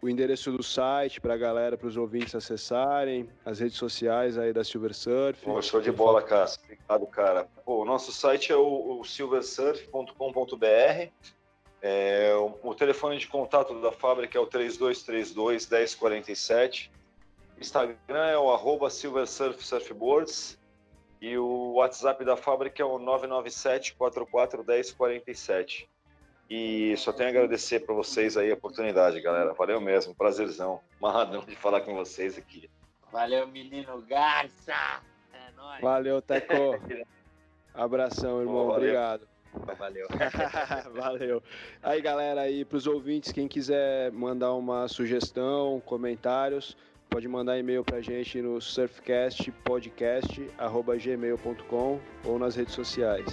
A: o endereço do site para a galera, para os ouvintes acessarem, as redes sociais aí da Silver Surf.
C: Bom, show de bola, Cássio. Obrigado, cara. Pô, o nosso site é o, o silversurf.com.br. É, o, o, telefone de contato da fábrica é o 3232 1047. O Instagram é o arroba. E o WhatsApp da fábrica é o 997 44 1047. E só tenho a agradecer para vocês aí a oportunidade, galera. Valeu mesmo, prazerzão. Marradão de falar com vocês aqui.
B: Valeu, menino Garça. É nóis.
A: Valeu, Teco. Abração, irmão. Obrigado.
B: Valeu.
A: Valeu. Aí, galera, aí para os ouvintes, quem quiser mandar uma sugestão, comentários, pode mandar e-mail para a gente no surfcastpodcast@gmail.com ou nas redes sociais.